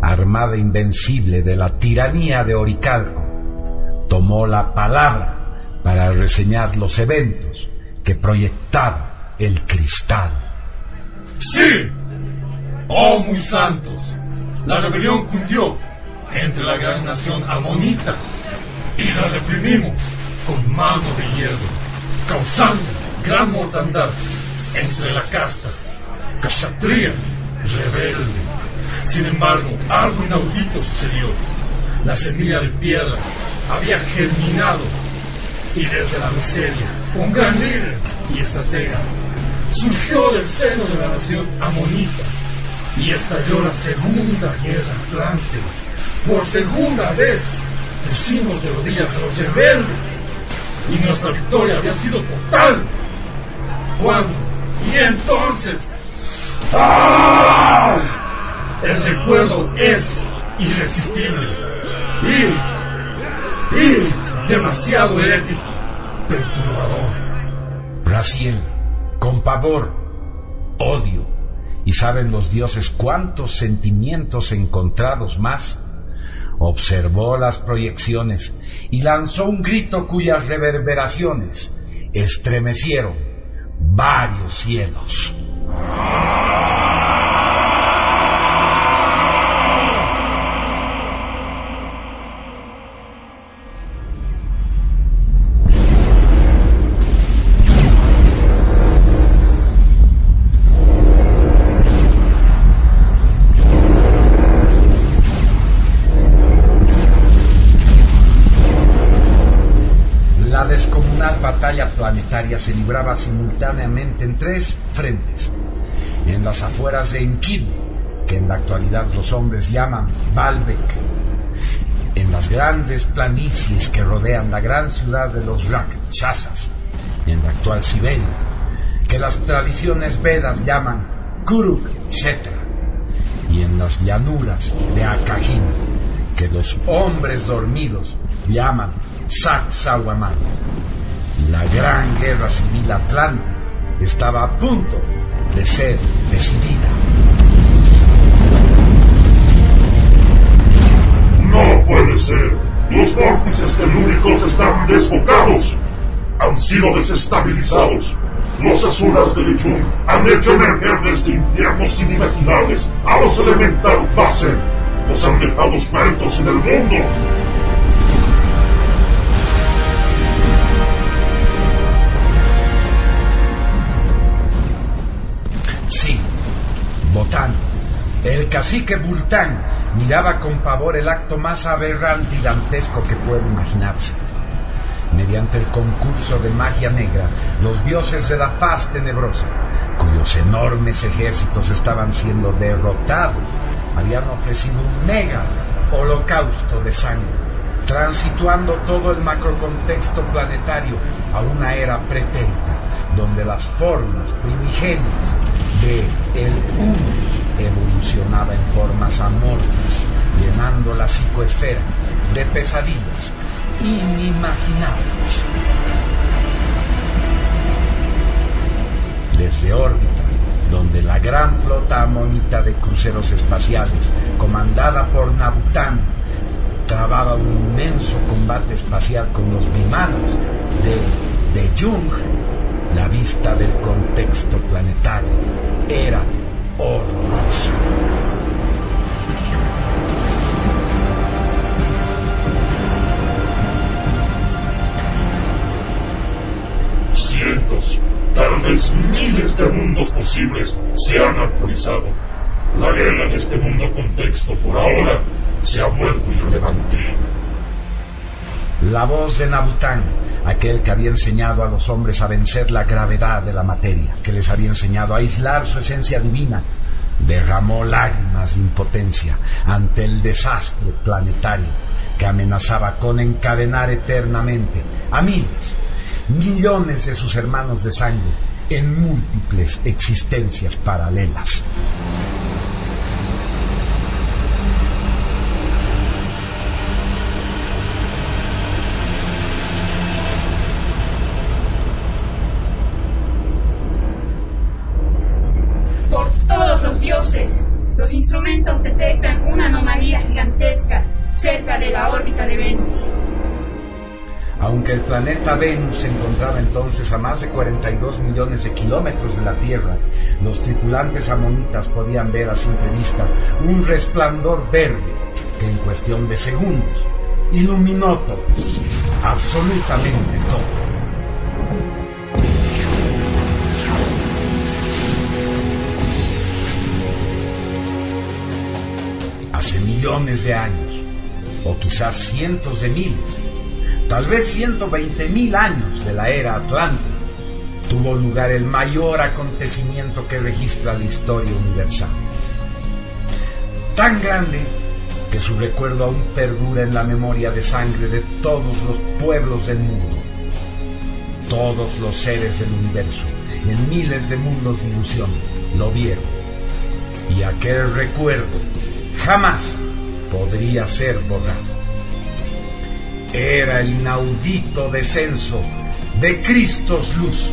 armada invencible de la tiranía de Oricalco, tomó la palabra para reseñar los eventos que proyectaba el cristal. ¡Sí! ¡Oh, muy santos! La rebelión cundió entre la gran nación amonita y la reprimimos con mano de hierro, causando gran mortandad entre la casta, Kshatriya rebelde. Sin embargo, algo inaudito sucedió. La semilla de piedra había germinado y desde la miseria, un gran líder y estratega surgió del seno de la nación amonita y estalló la segunda guerra atlante. Por segunda vez pusimos de rodillas a los rebeldes y nuestra victoria había sido total. ¿Cuándo? Y entonces... ¡Ah! El recuerdo es irresistible y, y demasiado herético, perturbador. Raciel, con pavor, odio, y saben los dioses cuántos sentimientos encontrados más, observó las proyecciones y lanzó un grito cuyas reverberaciones estremecieron varios cielos. Planetaria se libraba simultáneamente en tres frentes. En las afueras de Enkidu, que en la actualidad los hombres llaman Baalbek. En las grandes planicies que rodean la gran ciudad de los Rakshasas, en la actual Siberia, que las tradiciones vedas llaman Kuruk Kshetra. Y en las llanuras de Akajin, que los hombres dormidos llaman Sacsayhuamán. La gran guerra civil atlanta estaba a punto de ser decidida. No puede ser. Los vórtices telúricos están desbocados. Han sido desestabilizados. Los azulas de Lichung han hecho emerger desde infiernos inimaginables a los elemental base. Los han dejado muertos en el mundo. El cacique Bultán, miraba con pavor el acto más aberrante y dantesco que puede imaginarse. Mediante el concurso de magia negra, los dioses de la paz tenebrosa, cuyos enormes ejércitos estaban siendo derrotados, habían ofrecido un mega holocausto de sangre, transituando todo el macrocontexto planetario a una era pretérita, donde las formas primigenias de el evolucionaba en formas amorfas, llenando la psicoesfera de pesadillas inimaginables. Desde órbita, donde la gran flota amonita de cruceros espaciales, comandada por Nabután, trababa un inmenso combate espacial con los bimanes de, de Jung, la vista del contexto planetario era Cientos, tal vez miles de mundos posibles se han actualizado. La guerra en este mundo contexto por ahora se ha vuelto irrelevante. La voz de Nabután, aquel que había enseñado a los hombres a vencer la gravedad de la materia, que les había enseñado a aislar su esencia divina derramó lágrimas de impotencia ante el desastre planetario que amenazaba con encadenar eternamente a miles, millones de sus hermanos de sangre en múltiples existencias paralelas. Aunque el planeta Venus se encontraba entonces a más de 42 millones de kilómetros de la Tierra, los tripulantes amonitas podían ver a simple vista un resplandor verde que en cuestión de segundos iluminó todo, absolutamente todo. Hace millones de años, o quizás cientos de miles, tal vez 120 mil años de la era Atlántica, tuvo lugar el mayor acontecimiento que registra la historia universal. Tan grande que su recuerdo aún perdura en la memoria de sangre de todos los pueblos del mundo. Todos los seres del universo, en miles de mundos de ilusión, lo vieron. Y aquel recuerdo jamás podría ser borrado. Era el inaudito descenso de Cristos luz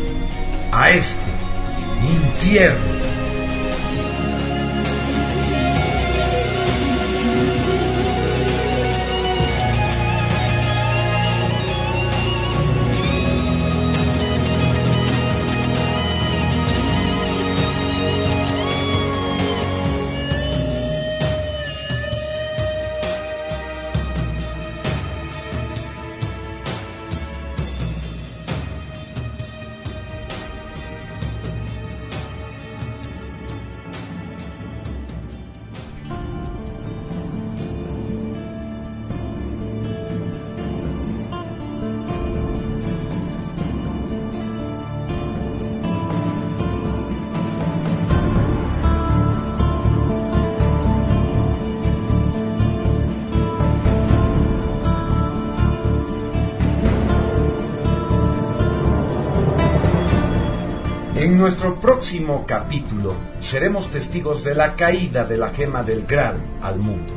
a este infierno. En nuestro próximo capítulo seremos testigos de la caída de la gema del Graal al mundo,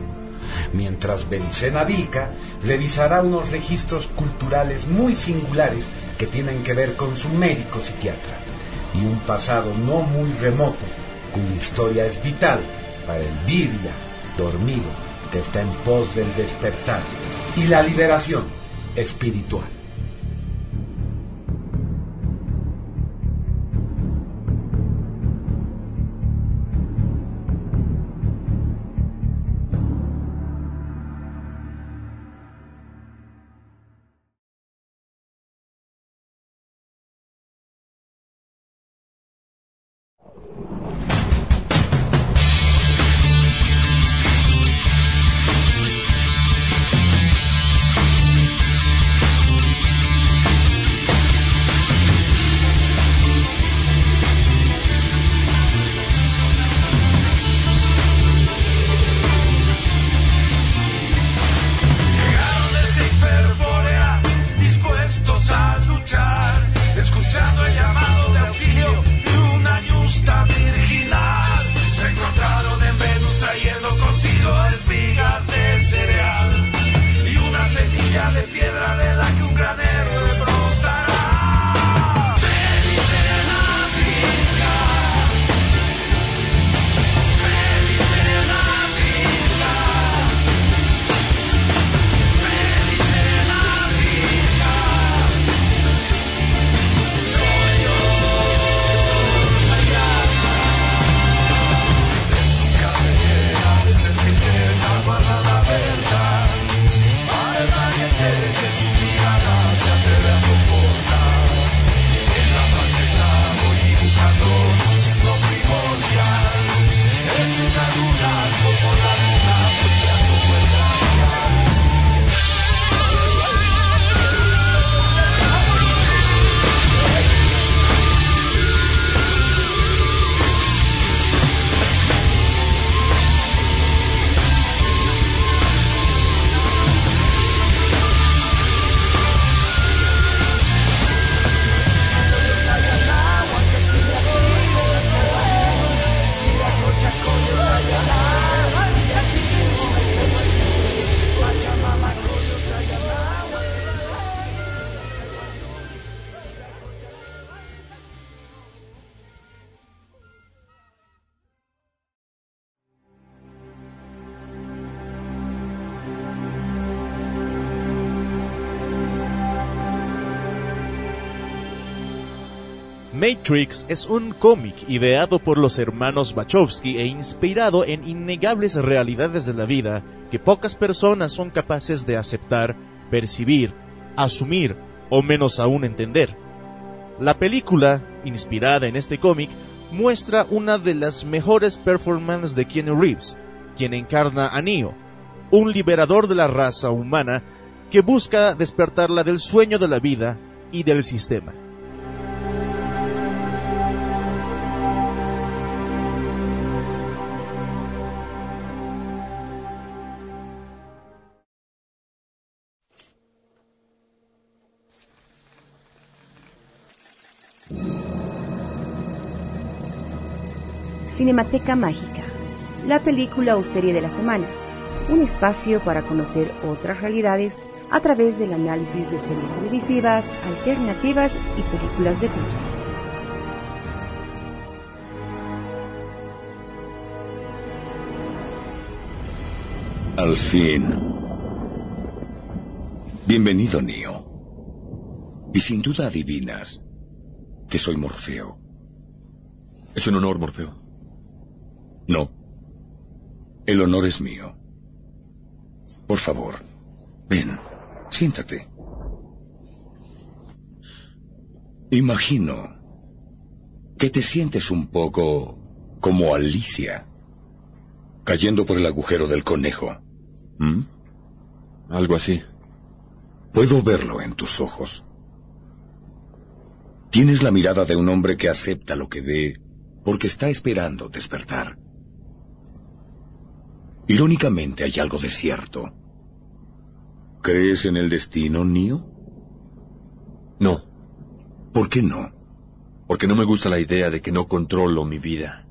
mientras Benicena Vilca revisará unos registros culturales muy singulares que tienen que ver con su médico psiquiatra y un pasado no muy remoto cuya historia es vital para el Viria dormido que está en pos del despertar y la liberación espiritual. Matrix es un cómic ideado por los hermanos Wachowski e inspirado en innegables realidades de la vida que pocas personas son capaces de aceptar, percibir, asumir o menos aún entender. La película, inspirada en este cómic, muestra una de las mejores performances de Keanu Reeves, quien encarna a Neo, un liberador de la raza humana que busca despertarla del sueño de la vida y del sistema. Cinemateca Mágica, la película o serie de la semana, un espacio para conocer otras realidades a través del análisis de series televisivas, alternativas y películas de culto. Al fin. Bienvenido, Neo. Y sin duda adivinas que soy Morfeo. Es un honor, Morfeo. No. El honor es mío. Por favor, ven, siéntate. Imagino que te sientes un poco como Alicia, cayendo por el agujero del conejo. ¿Mm? Algo así. Puedo verlo en tus ojos. Tienes la mirada de un hombre que acepta lo que ve porque está esperando despertar. Irónicamente hay algo de cierto. ¿Crees en el destino, Neo? No. ¿Por qué no? Porque no me gusta la idea de que no controlo mi vida.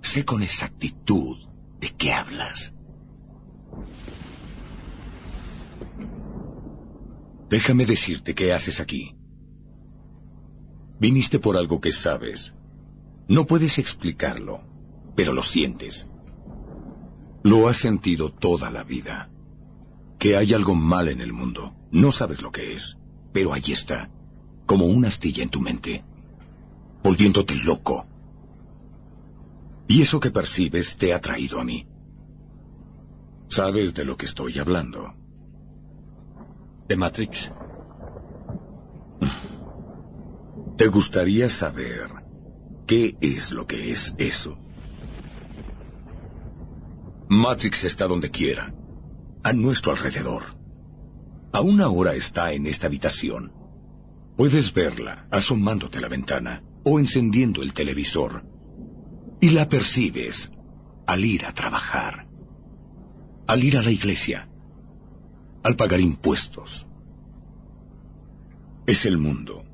Sé con exactitud de qué hablas. Déjame decirte qué haces aquí. Viniste por algo que sabes. No puedes explicarlo, pero lo sientes. Lo has sentido toda la vida. Que hay algo mal en el mundo. No sabes lo que es, pero ahí está, como una astilla en tu mente, volviéndote loco. Y eso que percibes te ha traído a mí. ¿Sabes de lo que estoy hablando? ¿De Matrix? ¿Te gustaría saber qué es lo que es eso? Matrix está donde quiera, a nuestro alrededor. Aún ahora está en esta habitación. Puedes verla asomándote a la ventana o encendiendo el televisor. Y la percibes al ir a trabajar, al ir a la iglesia, al pagar impuestos. Es el mundo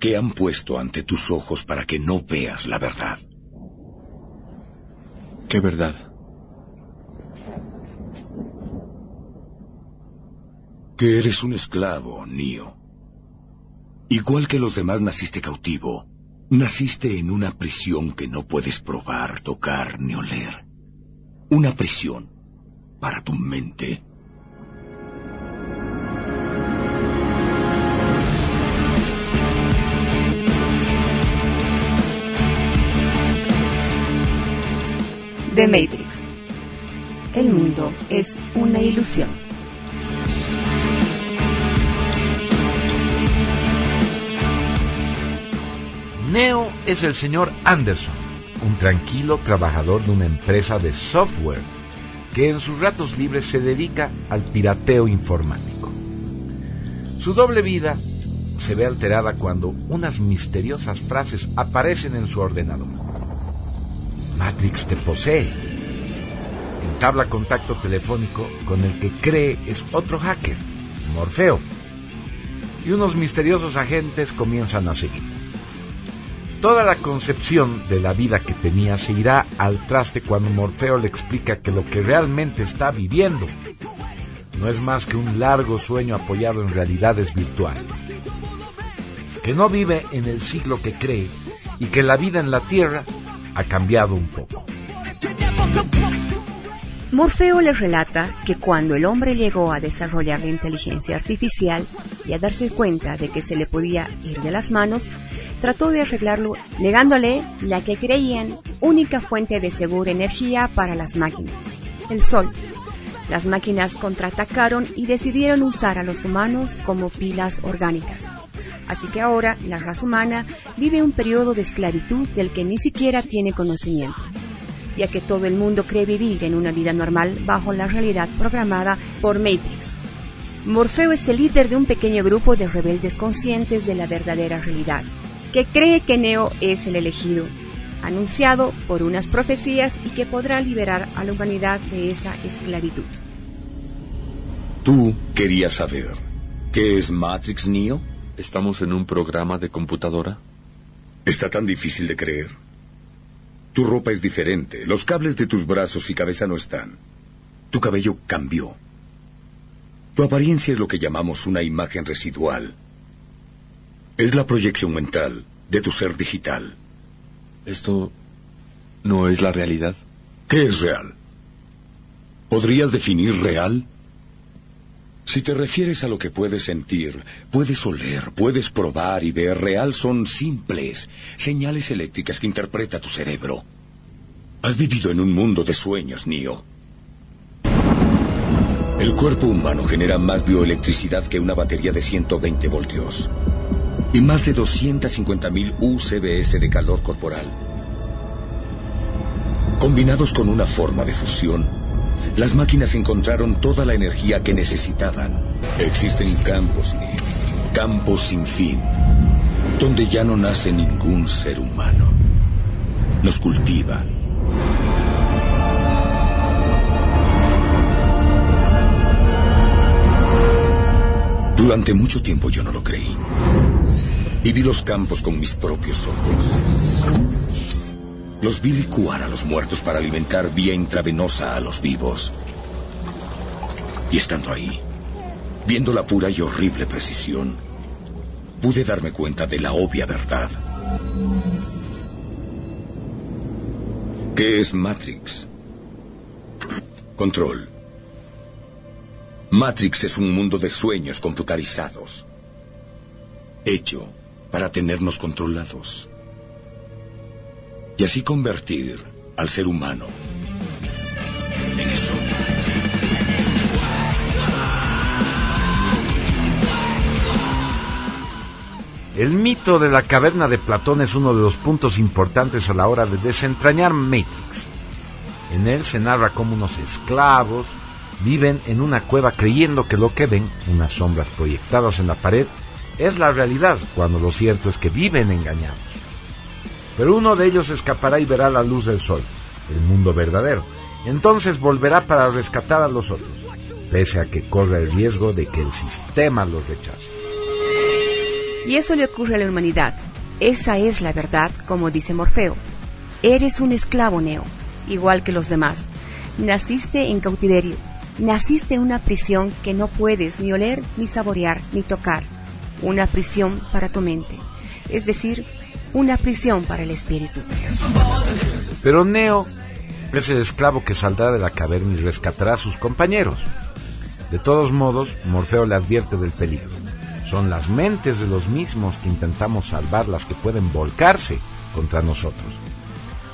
que han puesto ante tus ojos para que no veas la verdad. ¿Qué verdad? Que eres un esclavo, Neo. Igual que los demás naciste cautivo. Naciste en una prisión que no puedes probar, tocar ni oler. Una prisión para tu mente. The Matrix. El mundo es una ilusión. Neo es el señor Anderson, un tranquilo trabajador de una empresa de software que en sus ratos libres se dedica al pirateo informático. Su doble vida se ve alterada cuando unas misteriosas frases aparecen en su ordenador. Matrix te posee. Entabla contacto telefónico con el que cree es otro hacker, Morfeo. Y unos misteriosos agentes comienzan a seguir. Toda la concepción de la vida que tenía se irá al traste cuando Morfeo le explica que lo que realmente está viviendo no es más que un largo sueño apoyado en realidades virtuales. Que no vive en el siglo que cree y que la vida en la Tierra ha cambiado un poco. Morfeo les relata que cuando el hombre llegó a desarrollar la inteligencia artificial, y al darse cuenta de que se le podía ir de las manos, trató de arreglarlo negándole la que creían única fuente de segura energía para las máquinas, el sol. Las máquinas contraatacaron y decidieron usar a los humanos como pilas orgánicas. Así que ahora la raza humana vive un periodo de esclavitud del que ni siquiera tiene conocimiento, ya que todo el mundo cree vivir en una vida normal bajo la realidad programada por Matrix. Morfeo es el líder de un pequeño grupo de rebeldes conscientes de la verdadera realidad, que cree que Neo es el elegido, anunciado por unas profecías y que podrá liberar a la humanidad de esa esclavitud. Tú querías saber qué es Matrix Neo. ¿Estamos en un programa de computadora? ¿Está tan difícil de creer? Tu ropa es diferente, los cables de tus brazos y cabeza no están. Tu cabello cambió. Tu apariencia es lo que llamamos una imagen residual. Es la proyección mental de tu ser digital. ¿Esto no es la realidad? ¿Qué es real? ¿Podrías definir real? Si te refieres a lo que puedes sentir, puedes oler, puedes probar y ver, real son simples señales eléctricas que interpreta tu cerebro. Has vivido en un mundo de sueños, Neo. El cuerpo humano genera más bioelectricidad que una batería de 120 voltios y más de 250.000 UCBS de calor corporal. Combinados con una forma de fusión, las máquinas encontraron toda la energía que necesitaban. Existen campos, Neo, campos sin fin, donde ya no nace ningún ser humano. Nos cultivan, Durante mucho tiempo yo no lo creí. Y vi los campos con mis propios ojos. Los licuar a los muertos para alimentar vía intravenosa a los vivos. Y estando ahí, viendo la pura y horrible precisión, pude darme cuenta de la obvia verdad. ¿Qué es Matrix? Control. Matrix es un mundo de sueños computarizados, hecho para tenernos controlados y así convertir al ser humano en esto. El mito de la caverna de Platón es uno de los puntos importantes a la hora de desentrañar Matrix. En él se narra cómo unos esclavos viven en una cueva creyendo que lo que ven, unas sombras proyectadas en la pared, es la realidad, cuando lo cierto es que viven engañados. Pero uno de ellos escapará y verá la luz del sol, el mundo verdadero. Entonces volverá para rescatar a los otros, pese a que corre el riesgo de que el sistema los rechace. Y eso le ocurre a la humanidad. Esa es la verdad, como dice Morfeo. Eres un esclavo, Neo, igual que los demás. Naciste en cautiverio. Naciste en una prisión que no puedes ni oler, ni saborear, ni tocar. Una prisión para tu mente. Es decir, una prisión para el espíritu. Pero Neo es el esclavo que saldrá de la caverna y rescatará a sus compañeros. De todos modos, Morfeo le advierte del peligro. Son las mentes de los mismos que intentamos salvar las que pueden volcarse contra nosotros.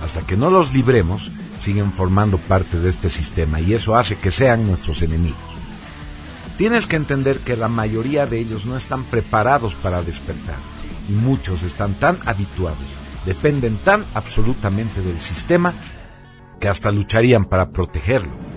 Hasta que no los libremos, siguen formando parte de este sistema y eso hace que sean nuestros enemigos. Tienes que entender que la mayoría de ellos no están preparados para despertar y muchos están tan habituados, dependen tan absolutamente del sistema que hasta lucharían para protegerlo.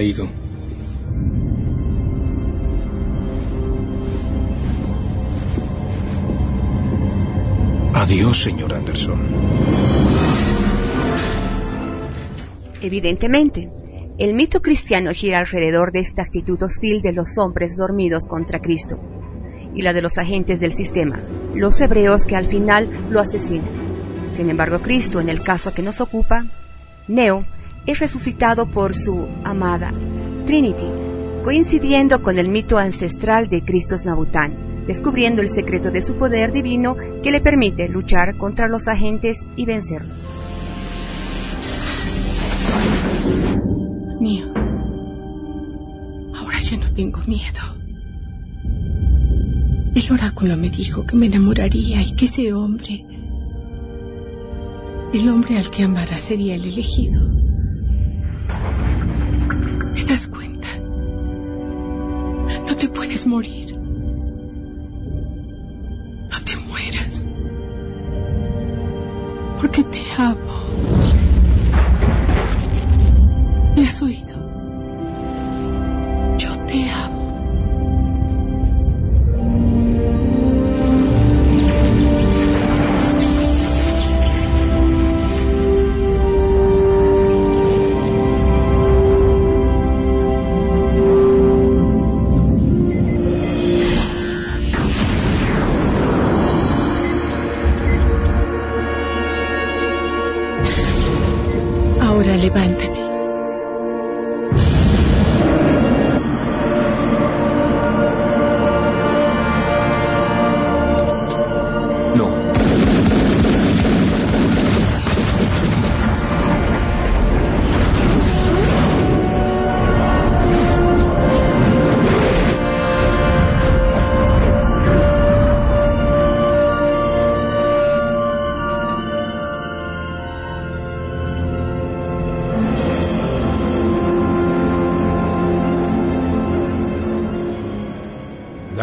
Ido. Adiós, señor Anderson. Evidentemente, el mito cristiano gira alrededor de esta actitud hostil de los hombres dormidos contra Cristo y la de los agentes del sistema, los hebreos que al final lo asesinan. Sin embargo, Cristo, en el caso que nos ocupa, Neo, es resucitado por su amada Trinity, coincidiendo con el mito ancestral de Cristo Nabután, descubriendo el secreto de su poder divino que le permite luchar contra los agentes y vencerlos. Mío. Ahora ya no tengo miedo. El oráculo me dijo que me enamoraría y que ese hombre, el hombre al que amara, sería el elegido. ¿Te das cuenta? No te puedes morir. No te mueras. Porque te amo.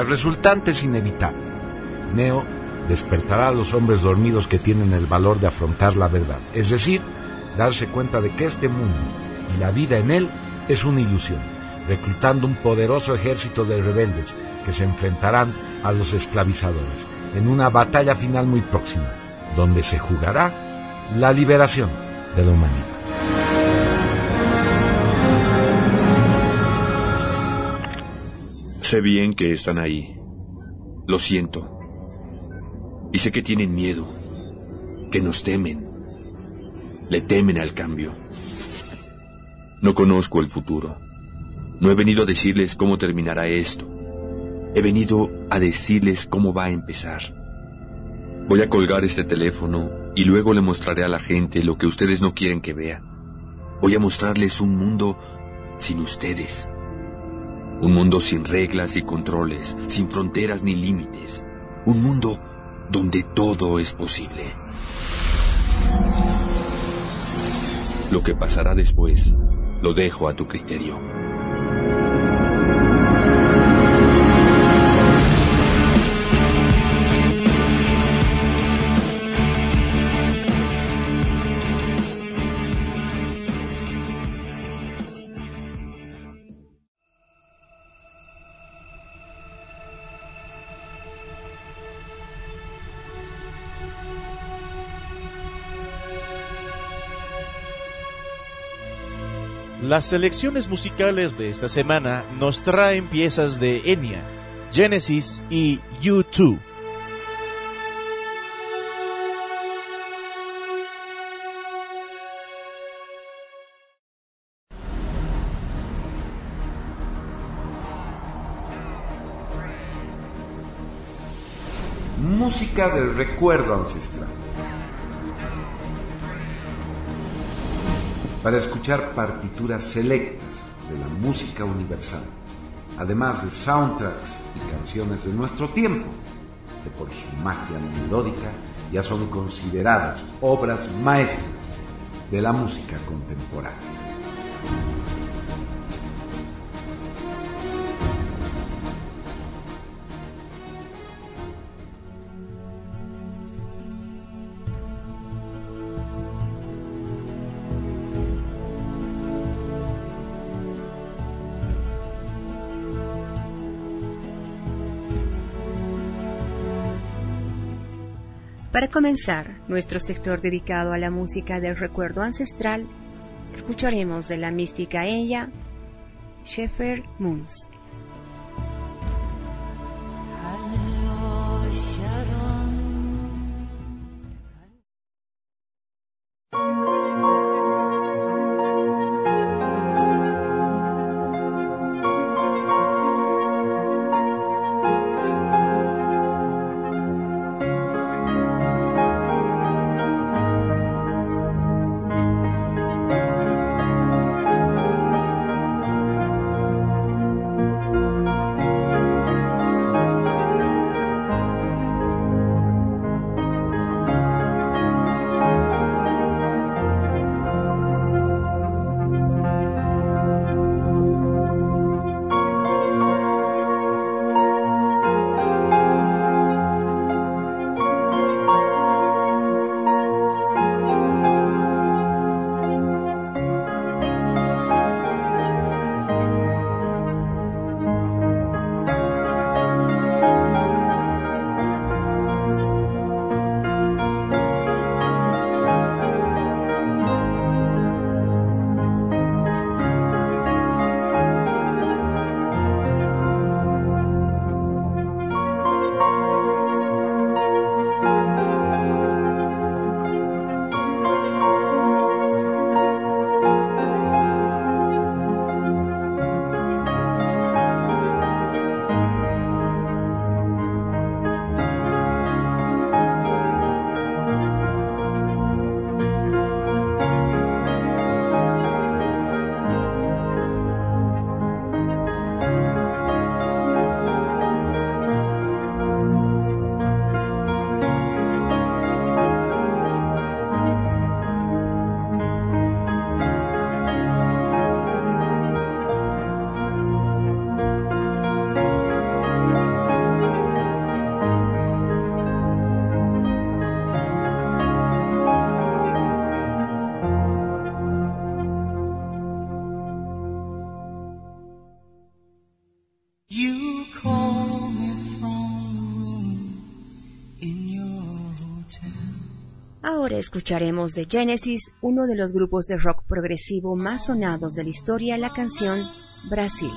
La resultante es inevitable. Neo despertará a los hombres dormidos que tienen el valor de afrontar la verdad, es decir, darse cuenta de que este mundo y la vida en él es una ilusión, reclutando un poderoso ejército de rebeldes que se enfrentarán a los esclavizadores en una batalla final muy próxima, donde se jugará la liberación de la humanidad. Sé bien que están ahí. Lo siento. Y sé que tienen miedo, que nos temen. Le temen al cambio. No conozco el futuro. No he venido a decirles cómo terminará esto. He venido a decirles cómo va a empezar. Voy a colgar este teléfono y luego le mostraré a la gente lo que ustedes no quieren que vean. Voy a mostrarles un mundo sin ustedes. Un mundo sin reglas y controles, sin fronteras ni límites. Un mundo donde todo es posible. Lo que pasará después lo dejo a tu criterio. Las selecciones musicales de esta semana nos traen piezas de Enya, Genesis y U2. Música del recuerdo ancestral. Para escuchar partituras selectas de la música universal, además de soundtracks y canciones de nuestro tiempo, que por su magia melódica ya son consideradas obras maestras de la música contemporánea. Para comenzar nuestro sector dedicado a la música del recuerdo ancestral, escucharemos de la mística ella, Shepherd Moons. Escucharemos de Genesis, uno de los grupos de rock progresivo más sonados de la historia, la canción Brasil.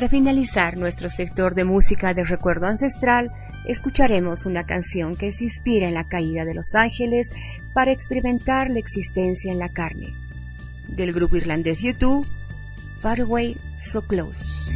Para finalizar nuestro sector de música de recuerdo ancestral, escucharemos una canción que se inspira en la caída de los ángeles para experimentar la existencia en la carne. Del grupo irlandés YouTube, Far Away So Close.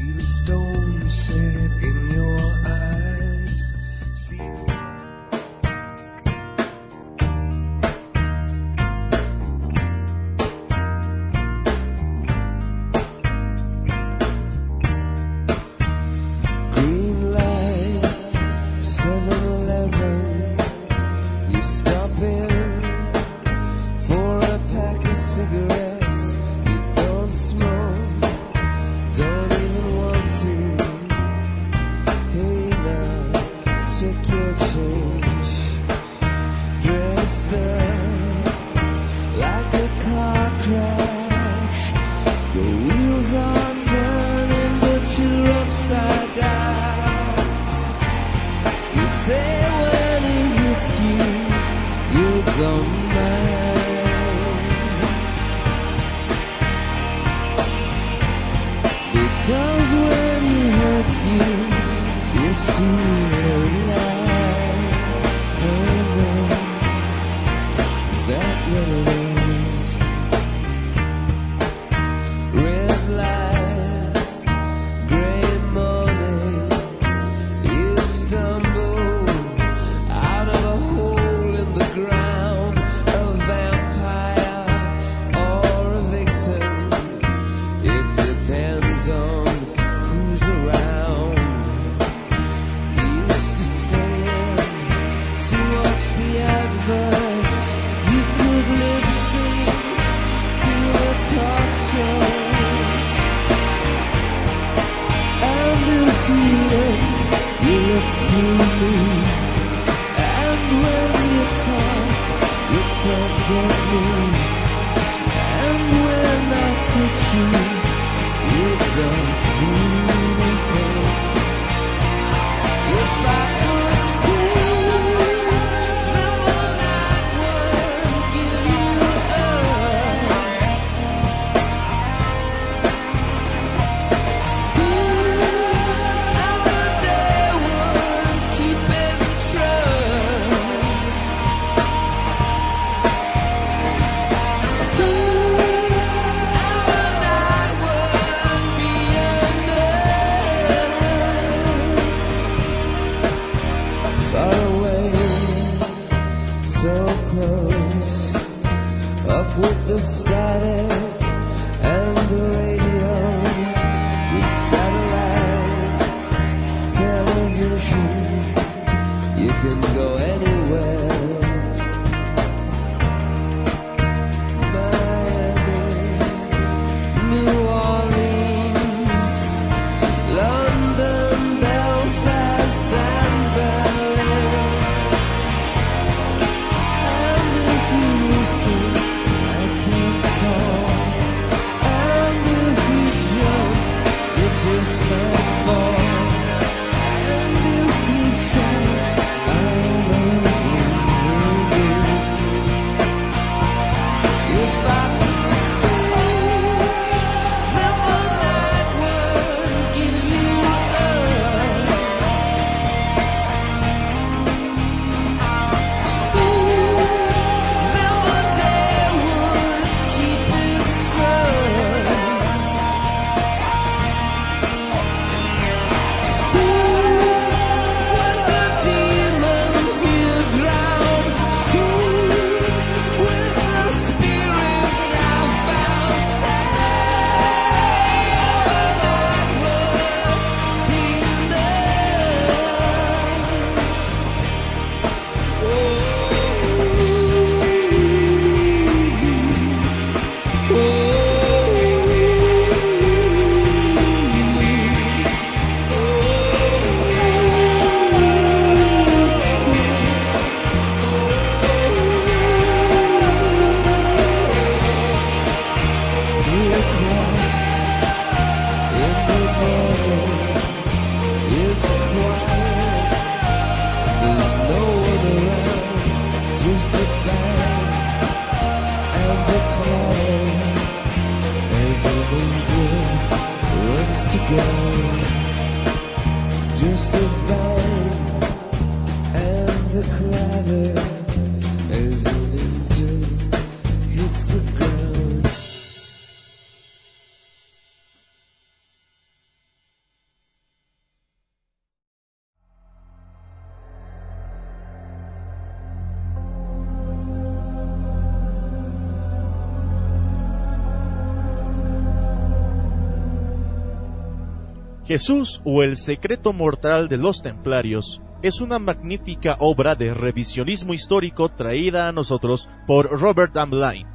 Jesús o el secreto mortal de los templarios es una magnífica obra de revisionismo histórico traída a nosotros por Robert Amline.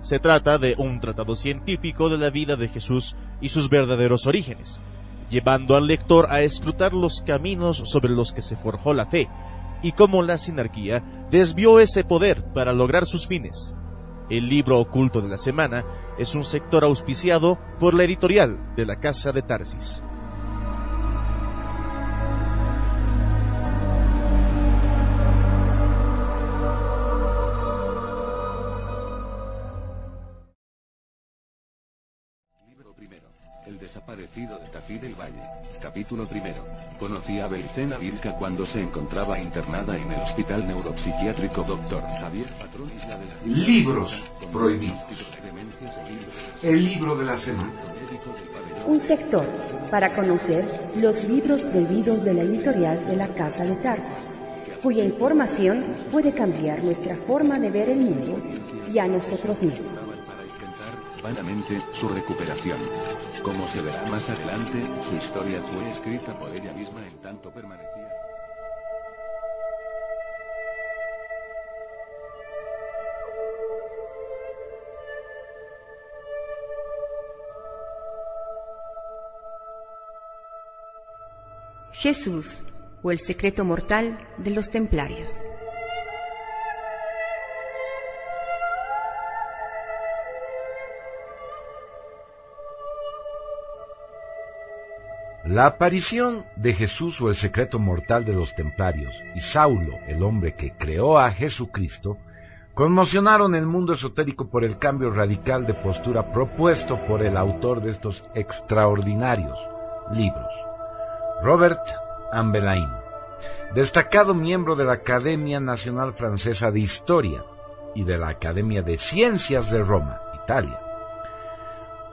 Se trata de un tratado científico de la vida de Jesús y sus verdaderos orígenes, llevando al lector a escrutar los caminos sobre los que se forjó la fe y cómo la sinarquía desvió ese poder para lograr sus fines. El libro oculto de la semana es un sector auspiciado por la editorial de la Casa de Tarsis. El desaparecido de Tafí del Valle. Capítulo primero. Conocí a Belicena Vilca cuando se encontraba internada en el Hospital Neuropsiquiátrico Dr. Javier Patrón Isla de la Libros prohibidos. El libro de la semana. Un sector para conocer los libros prohibidos de la editorial de la Casa de Tarsis, cuya información puede cambiar nuestra forma de ver el mundo y a nosotros mismos. Su recuperación. Como se verá más adelante, su historia fue escrita por ella misma en tanto permanecía. Jesús o el secreto mortal de los templarios. La aparición de Jesús o el secreto mortal de los templarios y Saulo, el hombre que creó a Jesucristo, conmocionaron el mundo esotérico por el cambio radical de postura propuesto por el autor de estos extraordinarios libros, Robert Ambelain, destacado miembro de la Academia Nacional Francesa de Historia y de la Academia de Ciencias de Roma, Italia.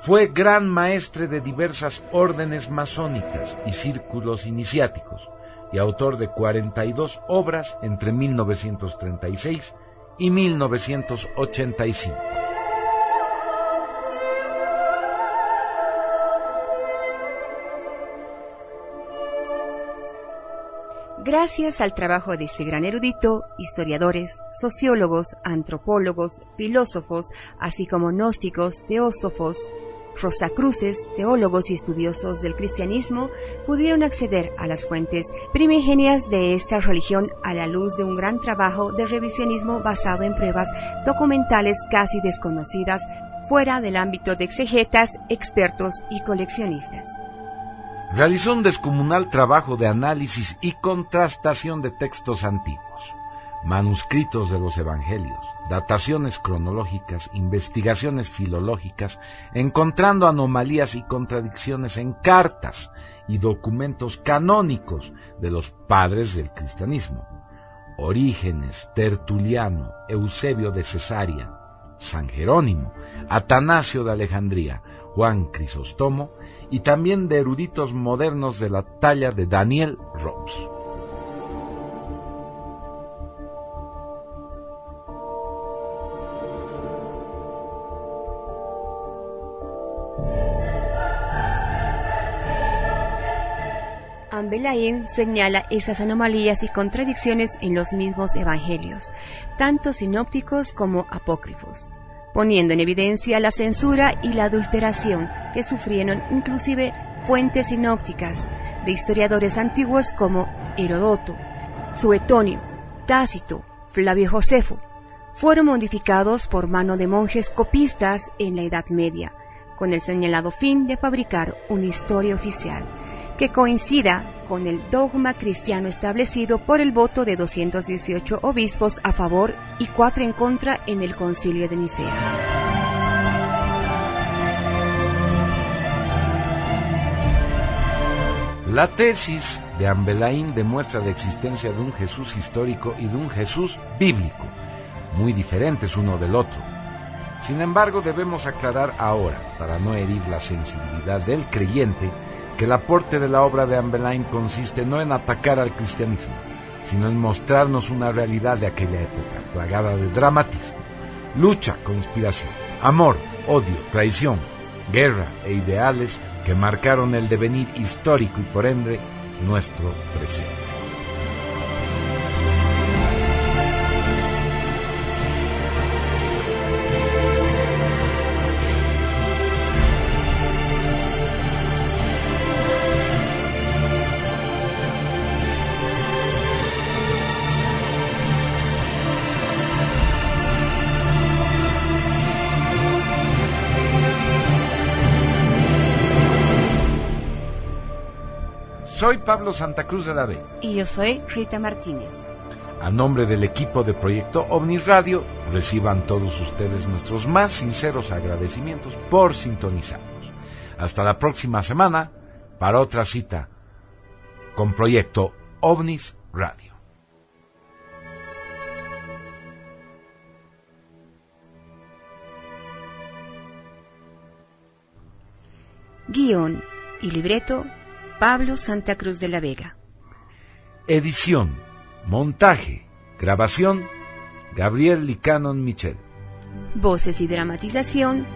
Fue gran maestre de diversas órdenes masónicas y círculos iniciáticos y autor de 42 obras entre 1936 y 1985. Gracias al trabajo de este gran erudito, historiadores, sociólogos, antropólogos, filósofos, así como gnósticos, teósofos, rosacruces, teólogos y estudiosos del cristianismo pudieron acceder a las fuentes primigenias de esta religión a la luz de un gran trabajo de revisionismo basado en pruebas documentales casi desconocidas fuera del ámbito de exegetas, expertos y coleccionistas. Realizó un descomunal trabajo de análisis y contrastación de textos antiguos, manuscritos de los evangelios, dataciones cronológicas, investigaciones filológicas, encontrando anomalías y contradicciones en cartas y documentos canónicos de los padres del cristianismo. Orígenes, Tertuliano, Eusebio de Cesarea, San Jerónimo, Atanasio de Alejandría, Juan Crisóstomo y también de eruditos modernos de la talla de Daniel Robes. Ambelain señala esas anomalías y contradicciones en los mismos evangelios, tanto sinópticos como apócrifos, poniendo en evidencia la censura y la adulteración que sufrieron inclusive fuentes sinópticas de historiadores antiguos como Herodoto, Suetonio, Tácito, Flavio Josefo, fueron modificados por mano de monjes copistas en la Edad Media, con el señalado fin de fabricar una historia oficial que coincida con el dogma cristiano establecido por el voto de 218 obispos a favor y cuatro en contra en el concilio de Nicea. La tesis de Ambelaín demuestra la existencia de un Jesús histórico y de un Jesús bíblico, muy diferentes uno del otro. Sin embargo, debemos aclarar ahora, para no herir la sensibilidad del creyente, que el aporte de la obra de Ambelain consiste no en atacar al cristianismo, sino en mostrarnos una realidad de aquella época, plagada de dramatismo, lucha, conspiración, amor, odio, traición, guerra e ideales que marcaron el devenir histórico y por ende nuestro presente. Soy Pablo Santa Cruz de la B. Y yo soy Rita Martínez. A nombre del equipo de Proyecto OVNI Radio, reciban todos ustedes nuestros más sinceros agradecimientos por sintonizarnos. Hasta la próxima semana para otra cita con Proyecto OVNIS Radio. Guión y libreto Pablo Santa Cruz de la Vega. Edición, montaje, grabación, Gabriel Licanon Michel. Voces y dramatización,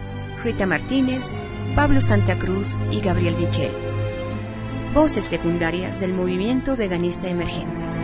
Rita Martínez, Pablo Santa Cruz y Gabriel Michel. Voces secundarias del movimiento veganista emergente.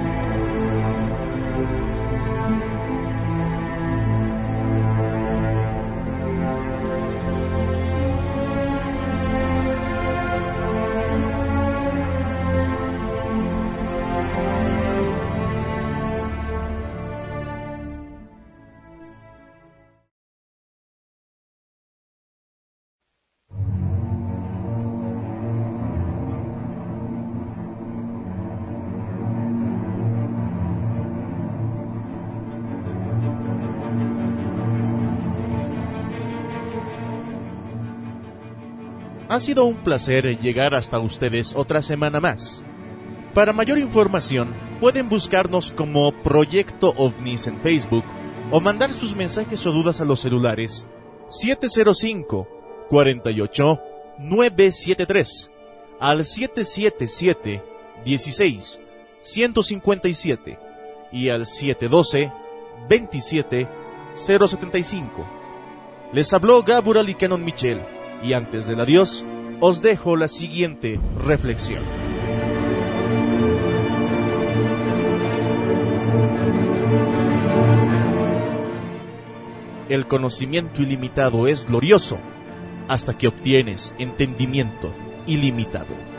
Ha sido un placer llegar hasta ustedes otra semana más. Para mayor información, pueden buscarnos como Proyecto OVNIS en Facebook o mandar sus mensajes o dudas a los celulares 705 48 973 al 777 16 157 y al 712 27 075. Les habló Gabriel y Canon Michel y antes del adiós, os dejo la siguiente reflexión. El conocimiento ilimitado es glorioso hasta que obtienes entendimiento ilimitado.